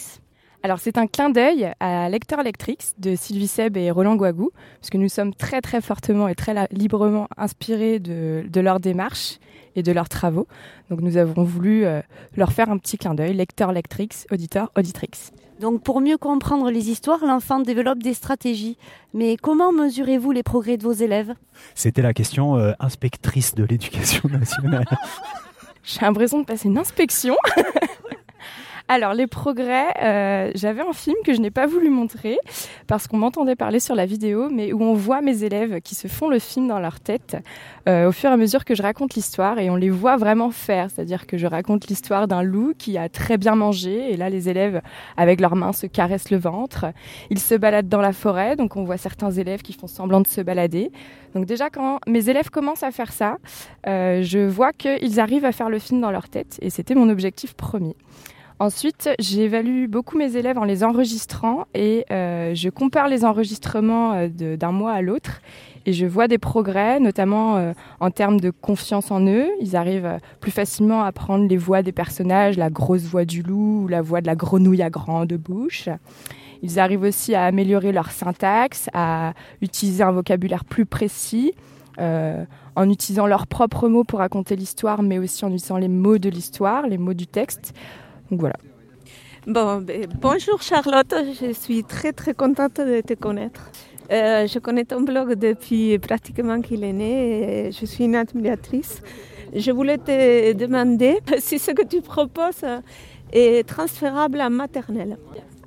Alors c'est un clin d'œil à Lecteur Electrix de Sylvie Seb et Roland Guagou, puisque nous sommes très très fortement et très librement inspirés de, de leur démarche et de leurs travaux. Donc nous avons voulu euh, leur faire un petit clin d'œil, Lecteur Electrix, auditeur Auditrix. Donc pour mieux comprendre les histoires, l'enfant développe des stratégies. Mais comment mesurez-vous les progrès de vos élèves? C'était la question euh, inspectrice de l'éducation nationale. J'ai l'impression de passer une inspection. Alors, les progrès, euh, j'avais un film que je n'ai pas voulu montrer parce qu'on m'entendait parler sur la vidéo, mais où on voit mes élèves qui se font le film dans leur tête euh, au fur et à mesure que je raconte l'histoire et on les voit vraiment faire. C'est-à-dire que je raconte l'histoire d'un loup qui a très bien mangé et là, les élèves, avec leurs mains, se caressent le ventre. Ils se baladent dans la forêt, donc on voit certains élèves qui font semblant de se balader. Donc déjà, quand mes élèves commencent à faire ça, euh, je vois qu'ils arrivent à faire le film dans leur tête et c'était mon objectif premier. Ensuite, j'évalue beaucoup mes élèves en les enregistrant et euh, je compare les enregistrements euh, d'un mois à l'autre et je vois des progrès, notamment euh, en termes de confiance en eux. Ils arrivent plus facilement à prendre les voix des personnages, la grosse voix du loup ou la voix de la grenouille à grande bouche. Ils arrivent aussi à améliorer leur syntaxe, à utiliser un vocabulaire plus précis. en utilisant leurs propres mots pour raconter l'histoire, mais aussi en utilisant les mots de l'histoire, les mots du texte. Donc voilà. Bon, ben, bonjour Charlotte, je suis très très contente de te connaître. Euh, je connais ton blog depuis pratiquement qu'il est né et je suis une admiratrice. Je voulais te demander si ce que tu proposes est transférable à maternelle.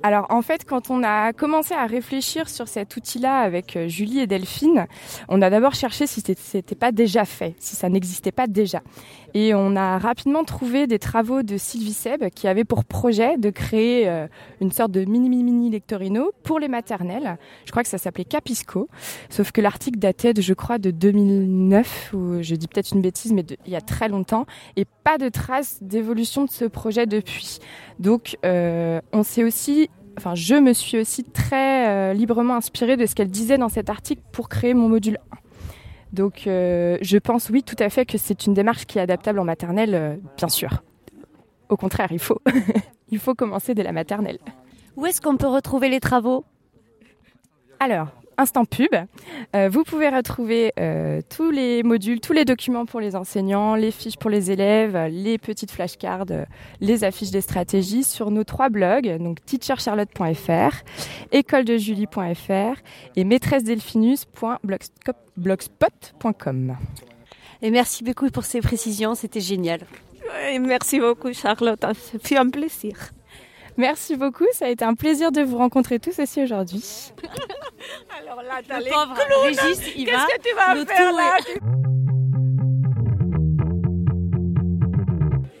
Alors en fait, quand on a commencé à réfléchir sur cet outil-là avec euh, Julie et Delphine, on a d'abord cherché si c'était pas déjà fait, si ça n'existait pas déjà. Et on a rapidement trouvé des travaux de Sylvie Seb qui avait pour projet de créer euh, une sorte de mini mini mini lectorino pour les maternelles. Je crois que ça s'appelait Capisco, sauf que l'article datait de je crois de 2009 ou je dis peut-être une bêtise mais il y a très longtemps et pas de traces d'évolution de ce projet depuis. Donc euh, on s'est aussi enfin, je me suis aussi très euh, librement inspirée de ce qu'elle disait dans cet article pour créer mon module 1. Donc, euh, je pense, oui, tout à fait, que c'est une démarche qui est adaptable en maternelle, euh, bien sûr. Au contraire, il faut, il faut commencer dès la maternelle. Où est-ce qu'on peut retrouver les travaux? Alors, instant pub. Euh, vous pouvez retrouver euh, tous les modules, tous les documents pour les enseignants, les fiches pour les élèves, les petites flashcards, euh, les affiches des stratégies sur nos trois blogs, donc teachercharlotte.fr, écoledejulie.fr et maîtresse-delphinus.blogspot.com. Et merci beaucoup pour ces précisions, c'était génial. merci beaucoup Charlotte, c'est un plaisir. Merci beaucoup, ça a été un plaisir de vous rencontrer tous aussi aujourd'hui. Alors là, t'as les Qu'est-ce que tu vas faire là?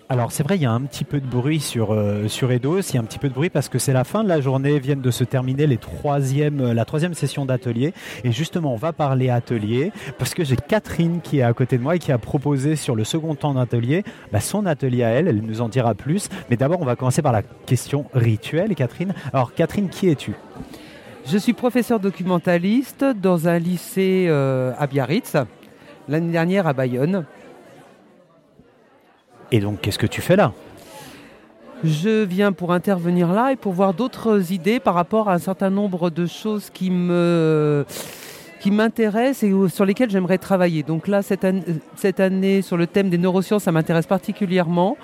Alors c'est vrai, il y a un petit peu de bruit sur, euh, sur il y a un petit peu de bruit parce que c'est la fin de la journée, viennent de se terminer les troisième, euh, la troisième session d'atelier. Et justement, on va parler atelier parce que j'ai Catherine qui est à côté de moi et qui a proposé sur le second temps d'atelier bah, son atelier à elle, elle nous en dira plus. Mais d'abord, on va commencer par la question rituelle, Catherine. Alors Catherine, qui es-tu? Je suis professeur documentaliste dans un lycée euh, à Biarritz, l'année dernière à Bayonne. Et donc, qu'est-ce que tu fais là je viens pour intervenir là et pour voir d'autres idées par rapport à un certain nombre de choses qui me qui m'intéressent et sur lesquelles j'aimerais travailler. Donc là, cette année, cette année, sur le thème des neurosciences, ça m'intéresse particulièrement.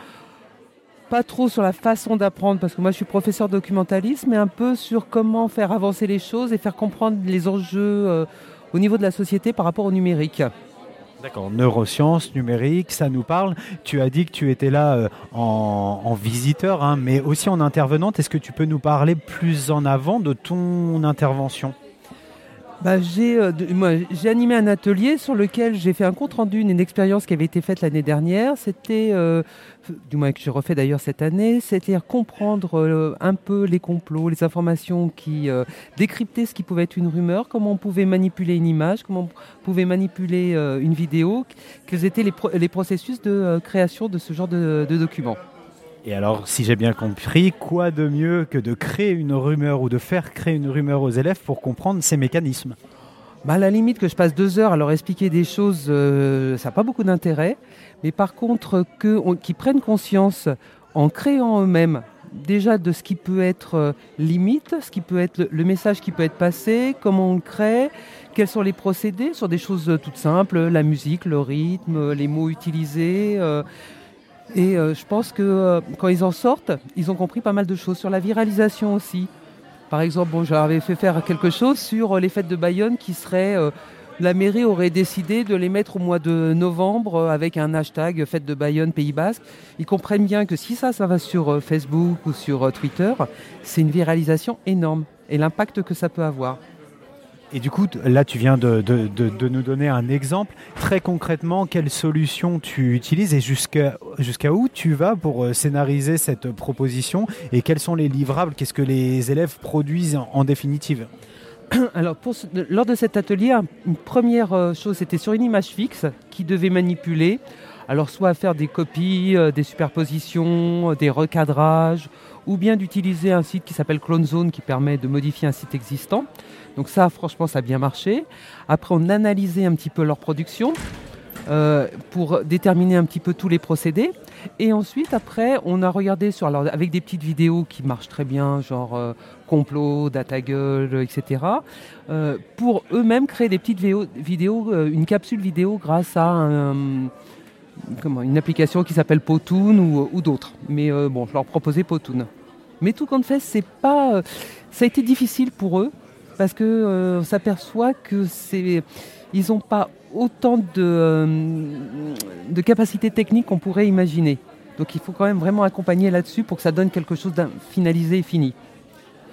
Pas trop sur la façon d'apprendre, parce que moi je suis professeur documentaliste, mais un peu sur comment faire avancer les choses et faire comprendre les enjeux euh, au niveau de la société par rapport au numérique. D'accord, neurosciences, numérique, ça nous parle. Tu as dit que tu étais là euh, en, visiteur, hein, mais aussi en intervenante. Est-ce que tu peux nous parler plus en avant de ton intervention? Bah, j'ai, euh, animé un atelier sur lequel j'ai fait un compte rendu d'une expérience qui avait été faite l'année dernière. C'était, euh, du moins que j'ai refait d'ailleurs cette année, c'était comprendre euh, un peu les complots, les informations qui décryptaient ce qui pouvait être une rumeur, comment on pouvait manipuler une image, comment on pouvait manipuler une vidéo, quels étaient les, les processus de création de ce genre de documents. Et alors, si j'ai bien compris, quoi de mieux que de créer une rumeur ou de faire créer une rumeur aux élèves pour comprendre ces mécanismes? Bah, à la limite que je passe deux heures à leur expliquer des choses, euh, ça n'a pas beaucoup d'intérêt. Mais par contre, qu'ils prennent conscience en créant eux-mêmes déjà de ce qui peut être euh, limite, ce qui peut être le, message qui peut être passé, comment on le crée, quels sont les procédés sur des choses euh, toutes simples, la musique, le rythme, les mots utilisés. Et euh, je pense que euh, quand ils en sortent, ils ont compris pas mal de choses sur la viralisation aussi. Par exemple, bon, j'avais fait faire quelque chose sur euh, les fêtes de Bayonne qui seraient. la mairie aurait décidé de les mettre au mois de novembre avec un hashtag Fête de Bayonne Pays Basque. Ils comprennent bien que si ça, ça va sur Facebook ou sur Twitter, c'est une viralisation énorme et l'impact que ça peut avoir. Et du coup, là, tu viens de, nous donner un exemple. Très concrètement, quelle solution tu utilises et jusqu'à où tu vas pour euh, scénariser cette proposition et quels sont les livrables Qu'est-ce que les élèves produisent en, définitive? Alors, lors de cet atelier, un- une première euh, chose, c'était sur une image fixe qui devait manipuler. Alors, soit faire des copies, euh, des superpositions, des recadrages, ou bien d'utiliser un site qui s'appelle CloneZone qui permet de modifier un site existant. Donc ça, franchement, ça a bien marché. Après, on analysait un petit peu leur production euh, pour déterminer un petit peu tous les procédés. Et ensuite, après, on a regardé sur, alors, avec des petites vidéos qui marchent très bien, genre euh, complot, data gueule, etc. euh, pour eux-mêmes créer des petites vidéos, une capsule vidéo grâce à comment, une application qui s'appelle Potoon ou, d'autres. Mais bon, je leur proposais Potoon. Mais tout compte fait, c'est pas, ça a été difficile pour eux parce que euh, on s'aperçoit que ils n'ont pas autant de, euh, de capacités techniques qu'on pourrait imaginer. Donc il faut quand même vraiment accompagner là-dessus pour que ça donne quelque chose d'un finalisé et fini.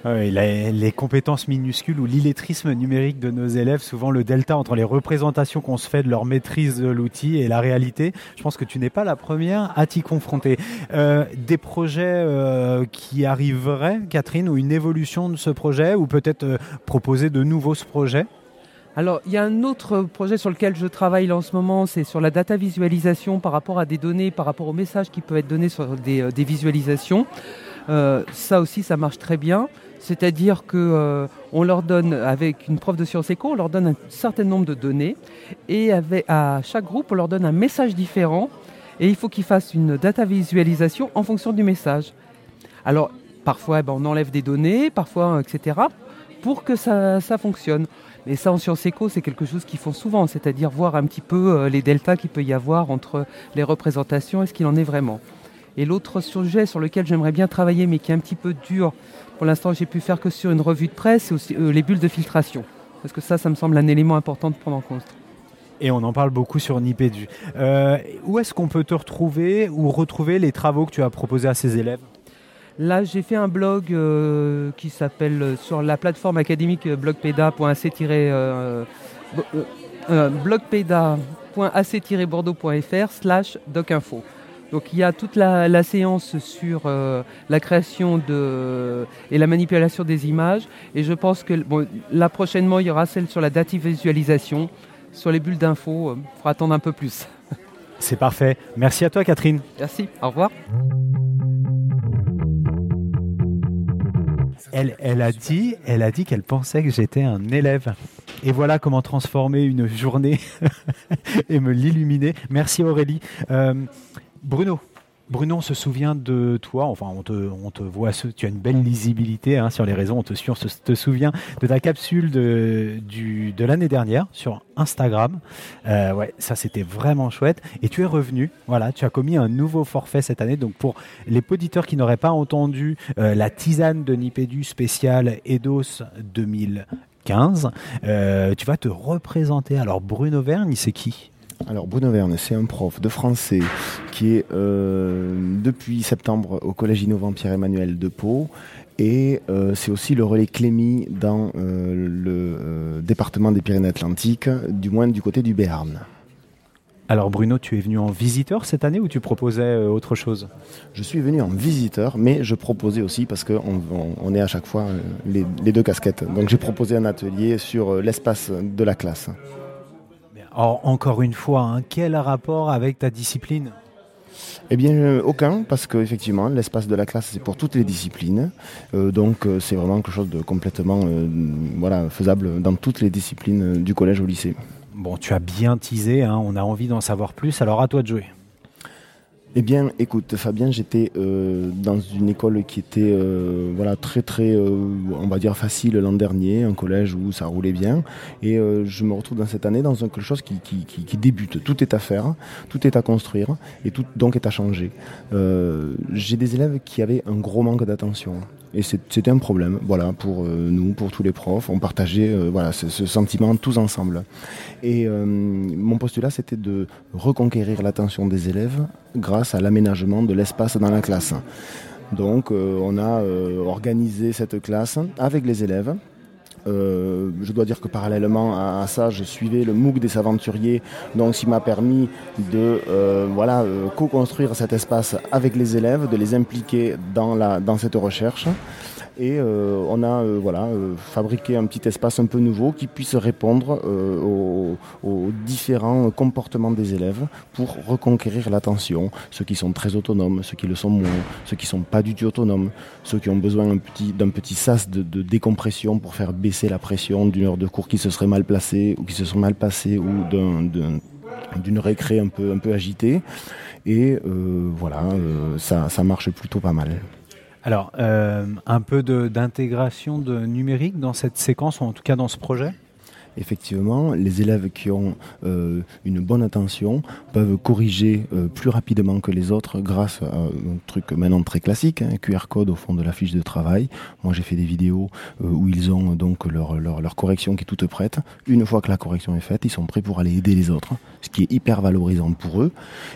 Ouais, la- les compétences minuscules ou l'illettrisme numérique de nos élèves, souvent le delta entre les représentations qu'on se fait de leur maîtrise de l'outil et la réalité, je pense que tu n'es pas la première à t'y confronter. Euh, des projets euh, qui arriveraient, Catherine, ou une évolution de ce projet, ou peut-être euh, proposer de nouveaux projets Alors, il y a un autre projet sur lequel je travaille en ce moment, c'est sur la data visualisation par rapport à des données, par rapport aux messages qui peuvent être donnés sur des, visualisations. Ça aussi, ça marche très bien. C'est-à-dire que euh, leur donne, avec une prof de sciences éco, on leur donne un certain nombre de données et à chaque groupe, on leur donne un message différent et il faut qu'ils fassent une data visualisation en fonction du message. Alors, parfois, eh ben, on enlève des données, parfois, etc., pour que ça, ça fonctionne. Mais ça, en sciences éco, c'est quelque chose qu'ils font souvent, c'est-à-dire voir un petit peu euh, les deltas qu'il peut y avoir entre les représentations et ce qu'il en est vraiment. Et l'autre sujet sur lequel j'aimerais bien travailler, mais qui est un petit peu dur, pour l'instant, j'ai pu faire que sur une revue de presse, c'est aussi euh, les bulles de filtration. Parce que ça, ça me semble un élément important de prendre en compte. Et on en parle beaucoup sur Nipédu. Euh, où est-ce qu'on peut te retrouver ou retrouver les travaux que tu as proposés à ces élèves? Là, j'ai fait un blog euh, qui s'appelle euh, sur la plateforme académique blogpeda.ac- bo- blogpeda.ac-bordeaux.fr slash docinfo. Donc il y a toute la, la séance sur euh, la création de, et la manipulation des images. Et je pense que bon, là prochainement, il y aura celle sur la data visualisation. Sur les bulles d'infos, il faudra attendre un peu plus. C'est parfait. Merci à toi, Catherine. Merci, au revoir. Elle, elle a dit, elle a dit qu'elle pensait que j'étais un élève. Et voilà comment transformer une journée et me l'illuminer. Merci Aurélie. Euh, Bruno. Bruno, on se souvient de toi, enfin on te, on te voit, tu as une belle lisibilité hein, sur les réseaux, on te souvient de ta capsule de l'année dernière sur Instagram. Euh, ouais, ça c'était vraiment chouette. Et tu es revenu, voilà, tu as commis un nouveau forfait cette année. Donc pour les auditeurs qui n'auraient pas entendu euh, la tisane de Nipédu spéciale EDOS 2015, euh, tu vas te représenter. Alors Bruno Vergne, c'est qui? Alors Bruno Verne, c'est un prof de français qui est euh, depuis septembre au Collège innovant Pierre-Emmanuel de Pau et euh, c'est aussi le relais Clémy dans euh, le département des Pyrénées-Atlantiques, du moins du côté du Béarn. Alors Bruno, tu es venu en visiteur cette année ou tu proposais autre chose? Je suis venu en visiteur, mais je proposais aussi, parce qu'on on, on est à chaque fois les, les deux casquettes, donc j'ai proposé un atelier sur l'espace de la classe. Alors, encore une fois, hein, quel rapport avec ta discipline Eh bien, euh, aucun, parce qu'effectivement, l'espace de la classe, c'est pour toutes les disciplines. Euh, donc, euh, c'est vraiment quelque chose de complètement euh, voilà, faisable dans toutes les disciplines du collège au lycée. Bon, tu as bien teasé, hein, on a envie d'en savoir plus, alors à toi de jouer. Eh bien, écoute, Fabien, j'étais euh, dans une école qui était euh, voilà très très, euh, on va dire facile l'an dernier, un collège où ça roulait bien, et je me retrouve dans cette année dans quelque chose qui, débute. Tout est à faire, tout est à construire, et tout donc est à changer. J'ai des élèves qui avaient un gros manque d'attention. Et c'était un problème, voilà, pour nous, pour tous les profs. On partageait, voilà, ce, ce, sentiment tous ensemble. Et mon postulat, c'était de reconquérir l'attention des élèves grâce à l'aménagement de l'espace dans la classe. Donc euh, on a euh, organisé cette classe avec les élèves. Euh, je dois dire que parallèlement à, ça, je suivais le MOOC des aventuriers, donc qui m'a permis de voilà, co-construire cet espace avec les élèves, de les impliquer dans, la, dans cette recherche et euh, on a euh, voilà, euh, fabriqué un petit espace un peu nouveau qui puisse répondre aux, différents comportements des élèves pour reconquérir l'attention, ceux qui sont très autonomes, ceux qui le sont moins, ceux qui ne sont pas du tout autonomes, ceux qui ont besoin d'un petit, sas de, décompression pour faire baisser la pression d'une heure de cours qui se serait mal placée ou qui se serait mal passée ou d'une récré un peu, agitée. Et voilà, ça marche plutôt pas mal. Alors, euh, un peu d'intégration de, numérique dans cette séquence, ou en tout cas dans ce projet? Effectivement, les élèves qui ont euh, une bonne attention peuvent corriger euh, plus rapidement que les autres grâce à un truc maintenant très classique, un hein, QR code au fond de la fiche de travail. Moi, j'ai fait des vidéos où ils ont donc leur, leur, leur, correction qui est toute prête. Une fois que la correction est faite, ils sont prêts pour aller aider les autres, ce qui est hyper valorisant pour eux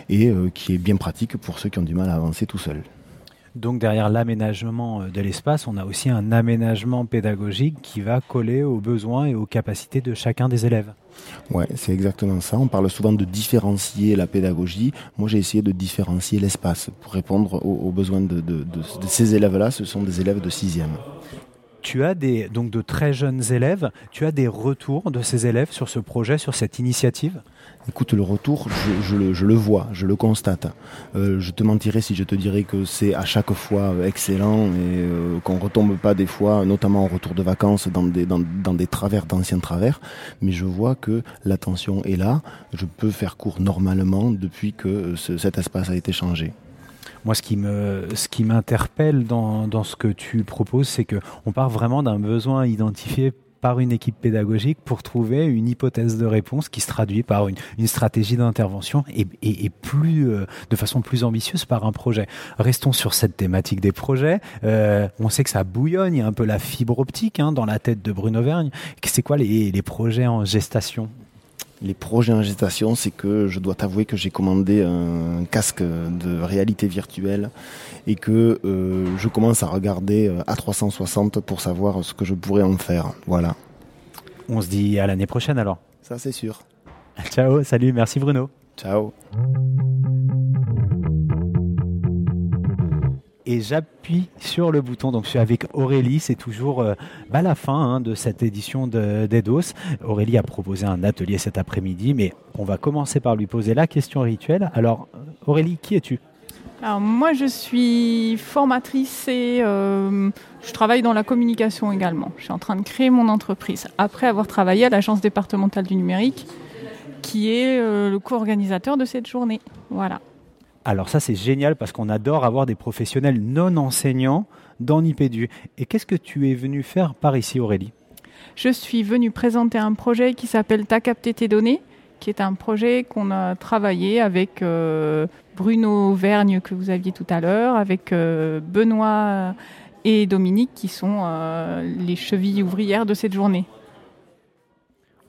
et qui est bien pratique pour ceux qui ont du mal à avancer tout seuls. Donc derrière l'aménagement euh, de l'espace, on a aussi un aménagement pédagogique qui va coller aux besoins et aux capacités de chacun des élèves. Ouais, c'est exactement ça. On parle souvent de différencier la pédagogie. Moi, j'ai essayé de différencier l'espace pour répondre aux, besoins de, ces élèves-là. Ce sont des élèves de sixième. Tu as des, donc de très jeunes élèves. Tu as des retours de ces élèves sur ce projet, sur cette initiative? Écoute, le retour, je, le, vois, je le constate. Euh, je te mentirais si je te dirais que c'est à chaque fois excellent et euh, qu'on retombe pas des fois, notamment en retour de vacances, dans des, travers, d'anciens travers. Mais je vois que l'attention est là. Je peux faire court normalement depuis que cet espace a été changé. Moi, ce qui me, ce qui m'interpelle dans, dans ce que tu proposes, c'est que on part vraiment d'un besoin identifié par une équipe pédagogique pour trouver une hypothèse de réponse qui se traduit par une, stratégie d'intervention et, euh, de façon plus ambitieuse par un projet. Restons sur cette thématique des projets. Euh, on sait que ça bouillonne, il y a un peu la fibre optique hein, dans la tête de Bruno Vergne. C'est quoi les projets en gestation? Les projets en gestation, c'est que je dois t'avouer que j'ai commandé un casque de réalité virtuelle et que euh, je commence à regarder euh, à 360 pour savoir ce que je pourrais en faire. Voilà. On se dit à l'année prochaine alors. Ça c'est sûr. Ciao, salut, merci Bruno. Ciao. Et j'appuie sur le bouton. Donc je suis avec Aurélie, c'est toujours euh, bah, la fin hein, de cette édition d'Edos. Aurélie a proposé un atelier cet après-midi, mais on va commencer par lui poser la question rituelle. Alors Aurélie, qui es-tu? Alors moi je suis formatrice et euh, je travaille dans la communication également. Je suis en train de créer mon entreprise après avoir travaillé à l'agence départementale du numérique qui est euh, le co-organisateur de cette journée. Voilà. Alors ça c'est génial parce qu'on adore avoir des professionnels non enseignants dans Nipédu. Et qu'est-ce que tu es venu faire par ici Aurélie? Je suis venue présenter un projet qui s'appelle Ta capté tes données, qui est un projet qu'on a travaillé avec euh, Bruno Vergne que vous aviez tout à l'heure, avec euh, Benoît et Dominique qui sont euh, les chevilles ouvrières de cette journée.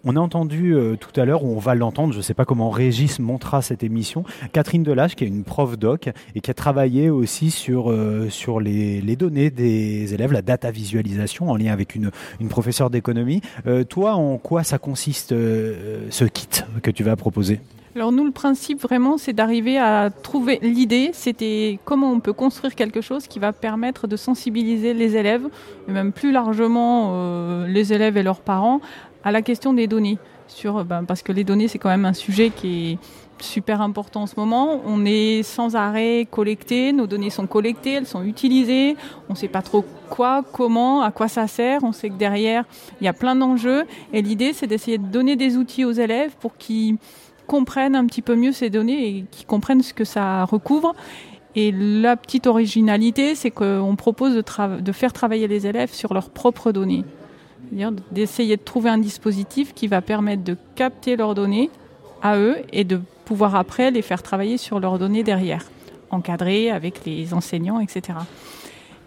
On a entendu euh, tout à l'heure, ou on va l'entendre, je ne sais pas comment Régis montera cette émission, Catherine Delage, qui est une prof doc et qui a travaillé aussi sur, euh, les, données des élèves, la data visualisation en lien avec une, une professeure d'économie. Euh, toi, en quoi ça consiste ce kit que tu vas proposer? Alors nous, le principe vraiment, c'est d'arriver à trouver l'idée, c'était comment on peut construire quelque chose qui va permettre de sensibiliser les élèves, et même plus largement les élèves et leurs parents, à la question des données. Sur, ben, parce que les données, c'est quand même un sujet qui est super important en ce moment. On est sans arrêt collecté, nos données sont collectées, elles sont utilisées. On ne sait pas trop quoi, comment, à quoi ça sert. On sait que derrière, il y a plein d'enjeux. Et l'idée, c'est d'essayer de donner des outils aux élèves pour qu'ils comprennent un petit peu mieux ces données et qu'ils comprennent ce que ça recouvre. Et la petite originalité, c'est qu'on propose de, faire travailler les élèves sur leurs propres données. D'essayer de trouver un dispositif qui va permettre de capter leurs données à eux et de pouvoir après les faire travailler sur leurs données derrière, encadrées avec les enseignants, etc.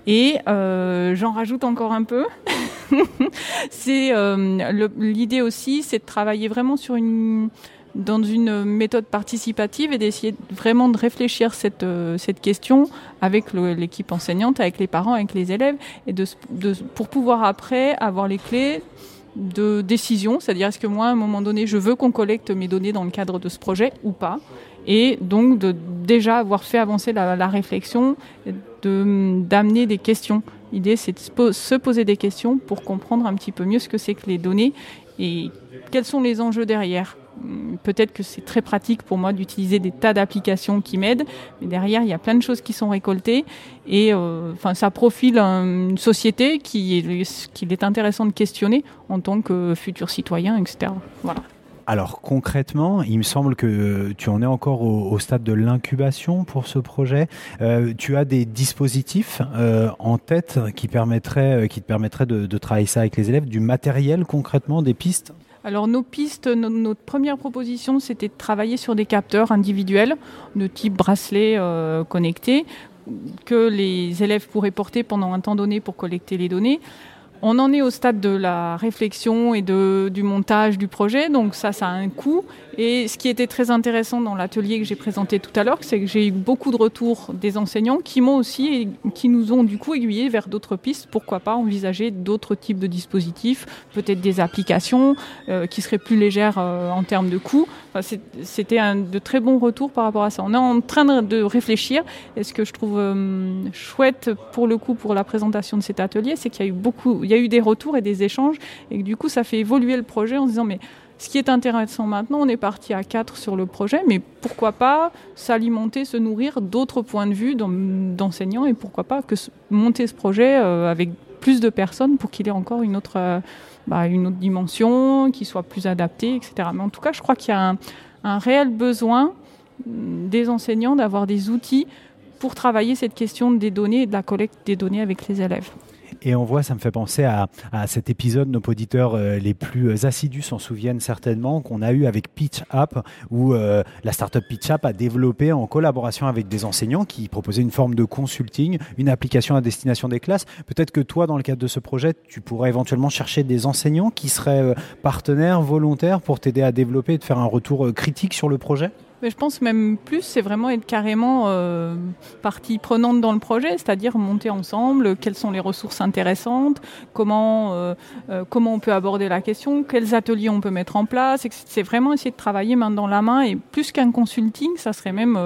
Et euh, j'en rajoute encore un peu. c'est euh, l'idée aussi, c'est de travailler vraiment sur une dans une méthode participative et d'essayer vraiment de réfléchir cette, euh, cette question avec l'équipe enseignante, avec les parents, avec les élèves, et de, pour pouvoir après avoir les clés de décision, c'est-à-dire est-ce que moi, à un moment donné, je veux qu'on collecte mes données dans le cadre de ce projet ou pas, et donc de déjà avoir fait avancer la, la réflexion, d'amener des questions. L'idée, c'est de se poser des questions pour comprendre un petit peu mieux ce que c'est que les données et quels sont les enjeux derrière. Hum, peut-être que c'est très pratique pour moi d'utiliser des tas d'applications qui m'aident, mais derrière, il y a plein de choses qui sont récoltées et euh, ça profile une société qui qu'il est intéressant de questionner en tant que futur citoyen, etc. Voilà. Alors concrètement, il me semble que tu en es encore au, stade de l'incubation pour ce projet. Euh, tu as des dispositifs euh, en tête qui, permettraient, qui te permettraient de, de travailler ça avec les élèves, du matériel concrètement, des pistes? Alors nos pistes, notre première proposition, c'était de travailler sur des capteurs individuels de type bracelet euh, connecté que les élèves pourraient porter pendant un temps donné pour collecter les données. On en est au stade de la réflexion et de, du montage du projet, donc ça, ça a un coût. Et ce qui était très intéressant dans l'atelier que j'ai présenté tout à l'heure, c'est que j'ai eu beaucoup de retours des enseignants qui m'ont aussi, qui nous ont du coup aiguillé vers d'autres pistes. Pourquoi pas envisager d'autres types de dispositifs, peut-être des applications euh, qui seraient plus légères euh, en termes de coûts. Enfin, C'était de très bons retours par rapport à ça. On est en train de réfléchir. Et ce que je trouve euh, chouette pour le coup pour la présentation de cet atelier, c'est qu'il y a eu beaucoup il y a eu des retours et des échanges, et que du coup, ça fait évoluer le projet en se disant, mais ce qui est intéressant maintenant, on est parti à quatre sur le projet, mais pourquoi pas s'alimenter, se nourrir d'autres points de vue d'enseignants, et pourquoi pas que monter ce projet euh, avec plus de personnes pour qu'il ait encore une autre, euh, bah, dimension, qu'il soit plus adapté, etc. Mais en tout cas, je crois qu'il y a un, un réel besoin mm, des enseignants d'avoir des outils pour travailler cette question des données et de la collecte des données avec les élèves. Et on voit, ça me fait penser à, cet épisode, nos auditeurs euh, les plus euh, assidus s'en souviennent certainement, qu'on a eu avec Pitch App, où euh, la startup Pitch App a développé en collaboration avec des enseignants qui proposaient une forme de consulting, une application à destination des classes. Peut-être que toi, dans le cadre de ce projet, tu pourrais éventuellement chercher des enseignants qui seraient partenaires, volontaires pour t'aider à développer et de faire un retour critique sur le projet? Mais je pense même plus, c'est vraiment être carrément euh, partie prenante dans le projet, c'est-à-dire monter ensemble, quelles sont les ressources intéressantes, comment, euh, euh, comment on peut aborder la question, quels ateliers on peut mettre en place. C'est vraiment essayer de travailler main dans la main et plus qu'un consulting, ça serait même,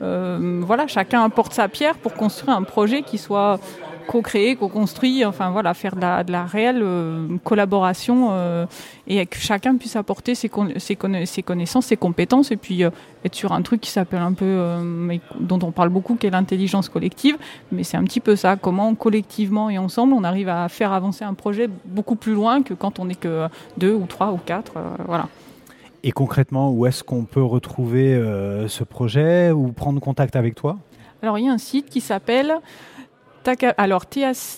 voilà, chacun apporte sa pierre pour construire un projet qui soit co-créer, co-construit, enfin voilà, faire de la, réelle collaboration et que chacun puisse apporter ses, ses, connaissances, ses compétences et puis être sur un truc qui s'appelle un peu, dont on parle beaucoup, qui est l'intelligence collective. Mais c'est un petit peu ça, comment collectivement et ensemble on arrive à faire avancer un projet beaucoup plus loin que quand on n'est que deux ou trois ou quatre, voilà. Et concrètement, où est-ce qu'on peut retrouver ce projet ou prendre contact avec toi? Alors il y a un site qui s'appelle alors,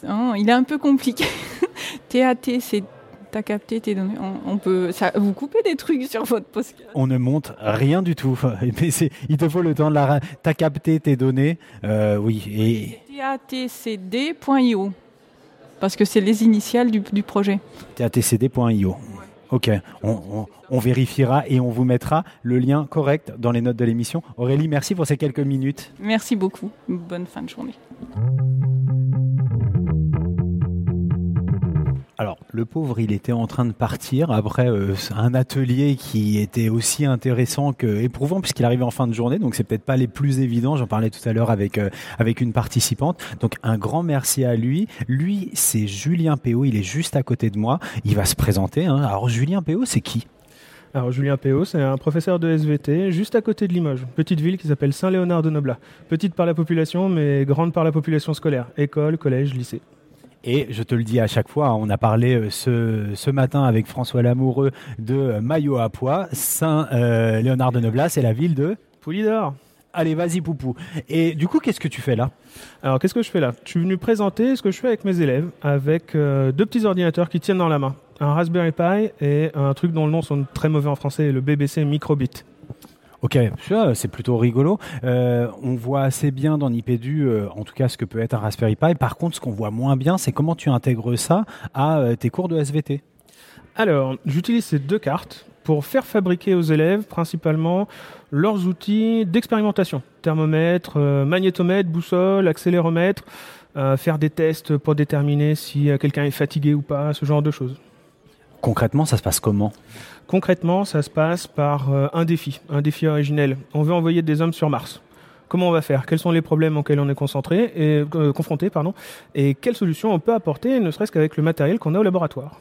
hein, il est un peu compliqué. TAT, c'est t'as capté tes données. On, peut, ça, vous coupez des trucs sur votre poste. On ne monte rien du tout. il te faut le temps de la. T'as capté tes données, euh, oui. Et tatcd.io parce que c'est les initiales du, du projet. tatcd.io. Ok, on, on, vérifiera et on vous mettra le lien correct dans les notes de l'émission. Aurélie, merci pour ces quelques minutes. Merci beaucoup. Bonne fin de journée. Alors, le pauvre, il était en train de partir après euh, un atelier qui était aussi intéressant que éprouvant puisqu'il arrivait en fin de journée. Donc, c'est peut-être pas les plus évidents. J'en parlais tout à l'heure avec euh, une participante. Donc, un grand merci à lui. Lui, c'est Julien Péo. Il est juste à côté de moi. Il va se présenter. Hein. Alors, Julien Péo, c'est qui? Alors Julien Péo, c'est un professeur de SVT juste à côté de Limoges, petite ville qui s'appelle Saint-Léonard de Noblat. Petite par la population, mais grande par la population scolaire, école, collège, lycée. Et je te le dis à chaque fois, hein, on a parlé euh, ce, ce matin avec François Lamoureux de euh, Maillot à Poix, Saint-Léonard de Neblas et la ville de Poulidor. Allez, vas-y, Poupou. Et du coup, qu'est-ce que tu fais là? Alors, qu'est-ce que je fais là? Je suis venu présenter ce que je fais avec mes élèves, avec euh, deux petits ordinateurs qui tiennent dans la main. Un Raspberry Pi et un truc dont le nom sont très mauvais en français, le BBC Microbit. Ok, c'est plutôt rigolo. Euh, on voit assez bien dans Nipédu, euh, en tout cas, ce que peut être un Raspberry Pi. Par contre, ce qu'on voit moins bien, c'est comment tu intègres ça à euh, tes cours de SVT. Alors, j'utilise ces deux cartes pour faire fabriquer aux élèves principalement leurs outils d'expérimentation. Thermomètre, magnétomètre, boussole, accéléromètre, faire des tests pour déterminer si quelqu'un est fatigué ou pas, ce genre de choses. Concrètement, ça se passe comment? Concrètement, ça se passe par euh, un défi, un défi originel. On veut envoyer des hommes sur Mars. Comment on va faire? Quels sont les problèmes auxquels on est concentré et euh, confronté, pardon? Et quelles solutions on peut apporter, ne serait-ce qu'avec le matériel qu'on a au laboratoire?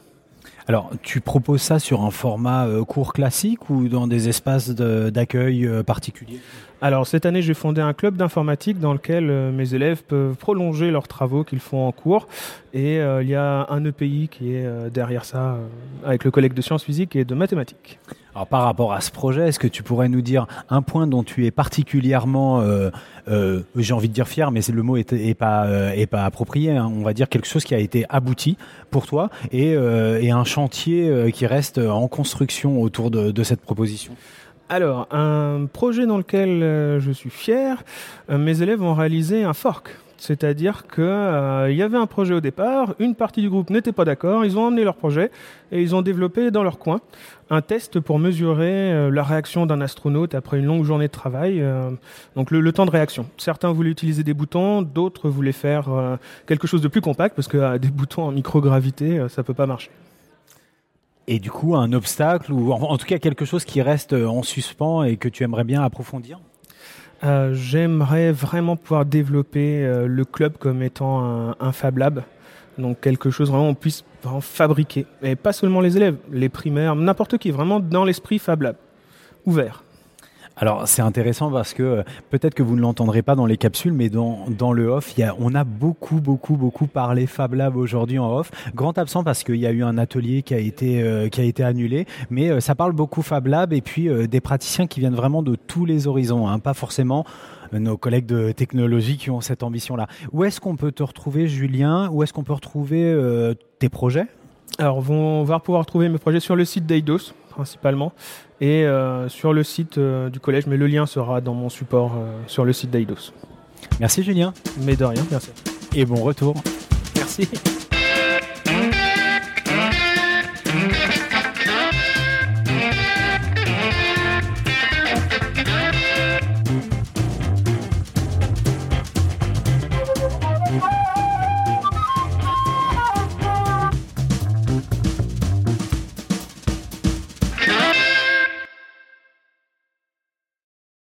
Alors, tu proposes ça sur un format euh, cours classique ou dans des espaces d'accueil particuliers? Alors cette année, j'ai fondé un club d'informatique dans lequel euh, mes élèves peuvent prolonger leurs travaux qu'ils font en cours. Et euh, il y a un EPI qui est euh, derrière ça, avec le collègue de sciences physiques et de mathématiques. Alors par rapport à ce projet, est-ce que tu pourrais nous dire un point dont tu es particulièrement, j'ai envie de dire fier, mais le mot est, pas approprié. hein. On va dire quelque chose qui a été abouti pour toi et, un chantier qui reste en construction autour de cette proposition? Alors, un projet dans lequel euh, je suis fier, euh, mes élèves ont réalisé un fork. C'est-à-dire que euh, y avait un projet au départ, une partie du groupe n'était pas d'accord, ils ont emmené leur projet et ils ont développé dans leur coin un test pour mesurer euh, la réaction d'un astronaute après une longue journée de travail. donc le, le temps de réaction. Certains voulaient utiliser des boutons, d'autres voulaient faire quelque chose de plus compact parce que des boutons en microgravité, ça peut pas marcher. Et du coup, un obstacle ou en, tout cas quelque chose qui reste euh, en suspens et que tu aimerais bien approfondir? Euh, J'aimerais vraiment pouvoir développer euh, le club comme étant un, un Fab Lab. Donc quelque chose vraiment on puisse vraiment fabriquer. Et pas seulement les élèves, les primaires, n'importe qui, vraiment dans l'esprit Fab Lab. Ouvert. Alors c'est intéressant parce que euh, peut-être que vous ne l'entendrez pas dans les capsules, mais dans, le off, on a beaucoup, beaucoup, beaucoup parlé Fab Lab aujourd'hui en off. Grand absent parce qu'il y a eu un atelier qui a été, euh, annulé, mais euh, ça parle beaucoup Fab Lab et puis des praticiens qui viennent vraiment de tous les horizons, hein, pas forcément nos collègues de technologie qui ont cette ambition-là. Où est-ce qu'on peut te retrouver, Julien? Où est-ce qu'on peut retrouver tes projets? Alors on va pouvoir trouver mes projets sur le site d'Eidos principalement et euh, sur le site euh, du collège, mais le lien sera dans mon support euh, sur le site d'Eidos. Merci Julien. Mais de rien, merci. Et bon retour. Merci.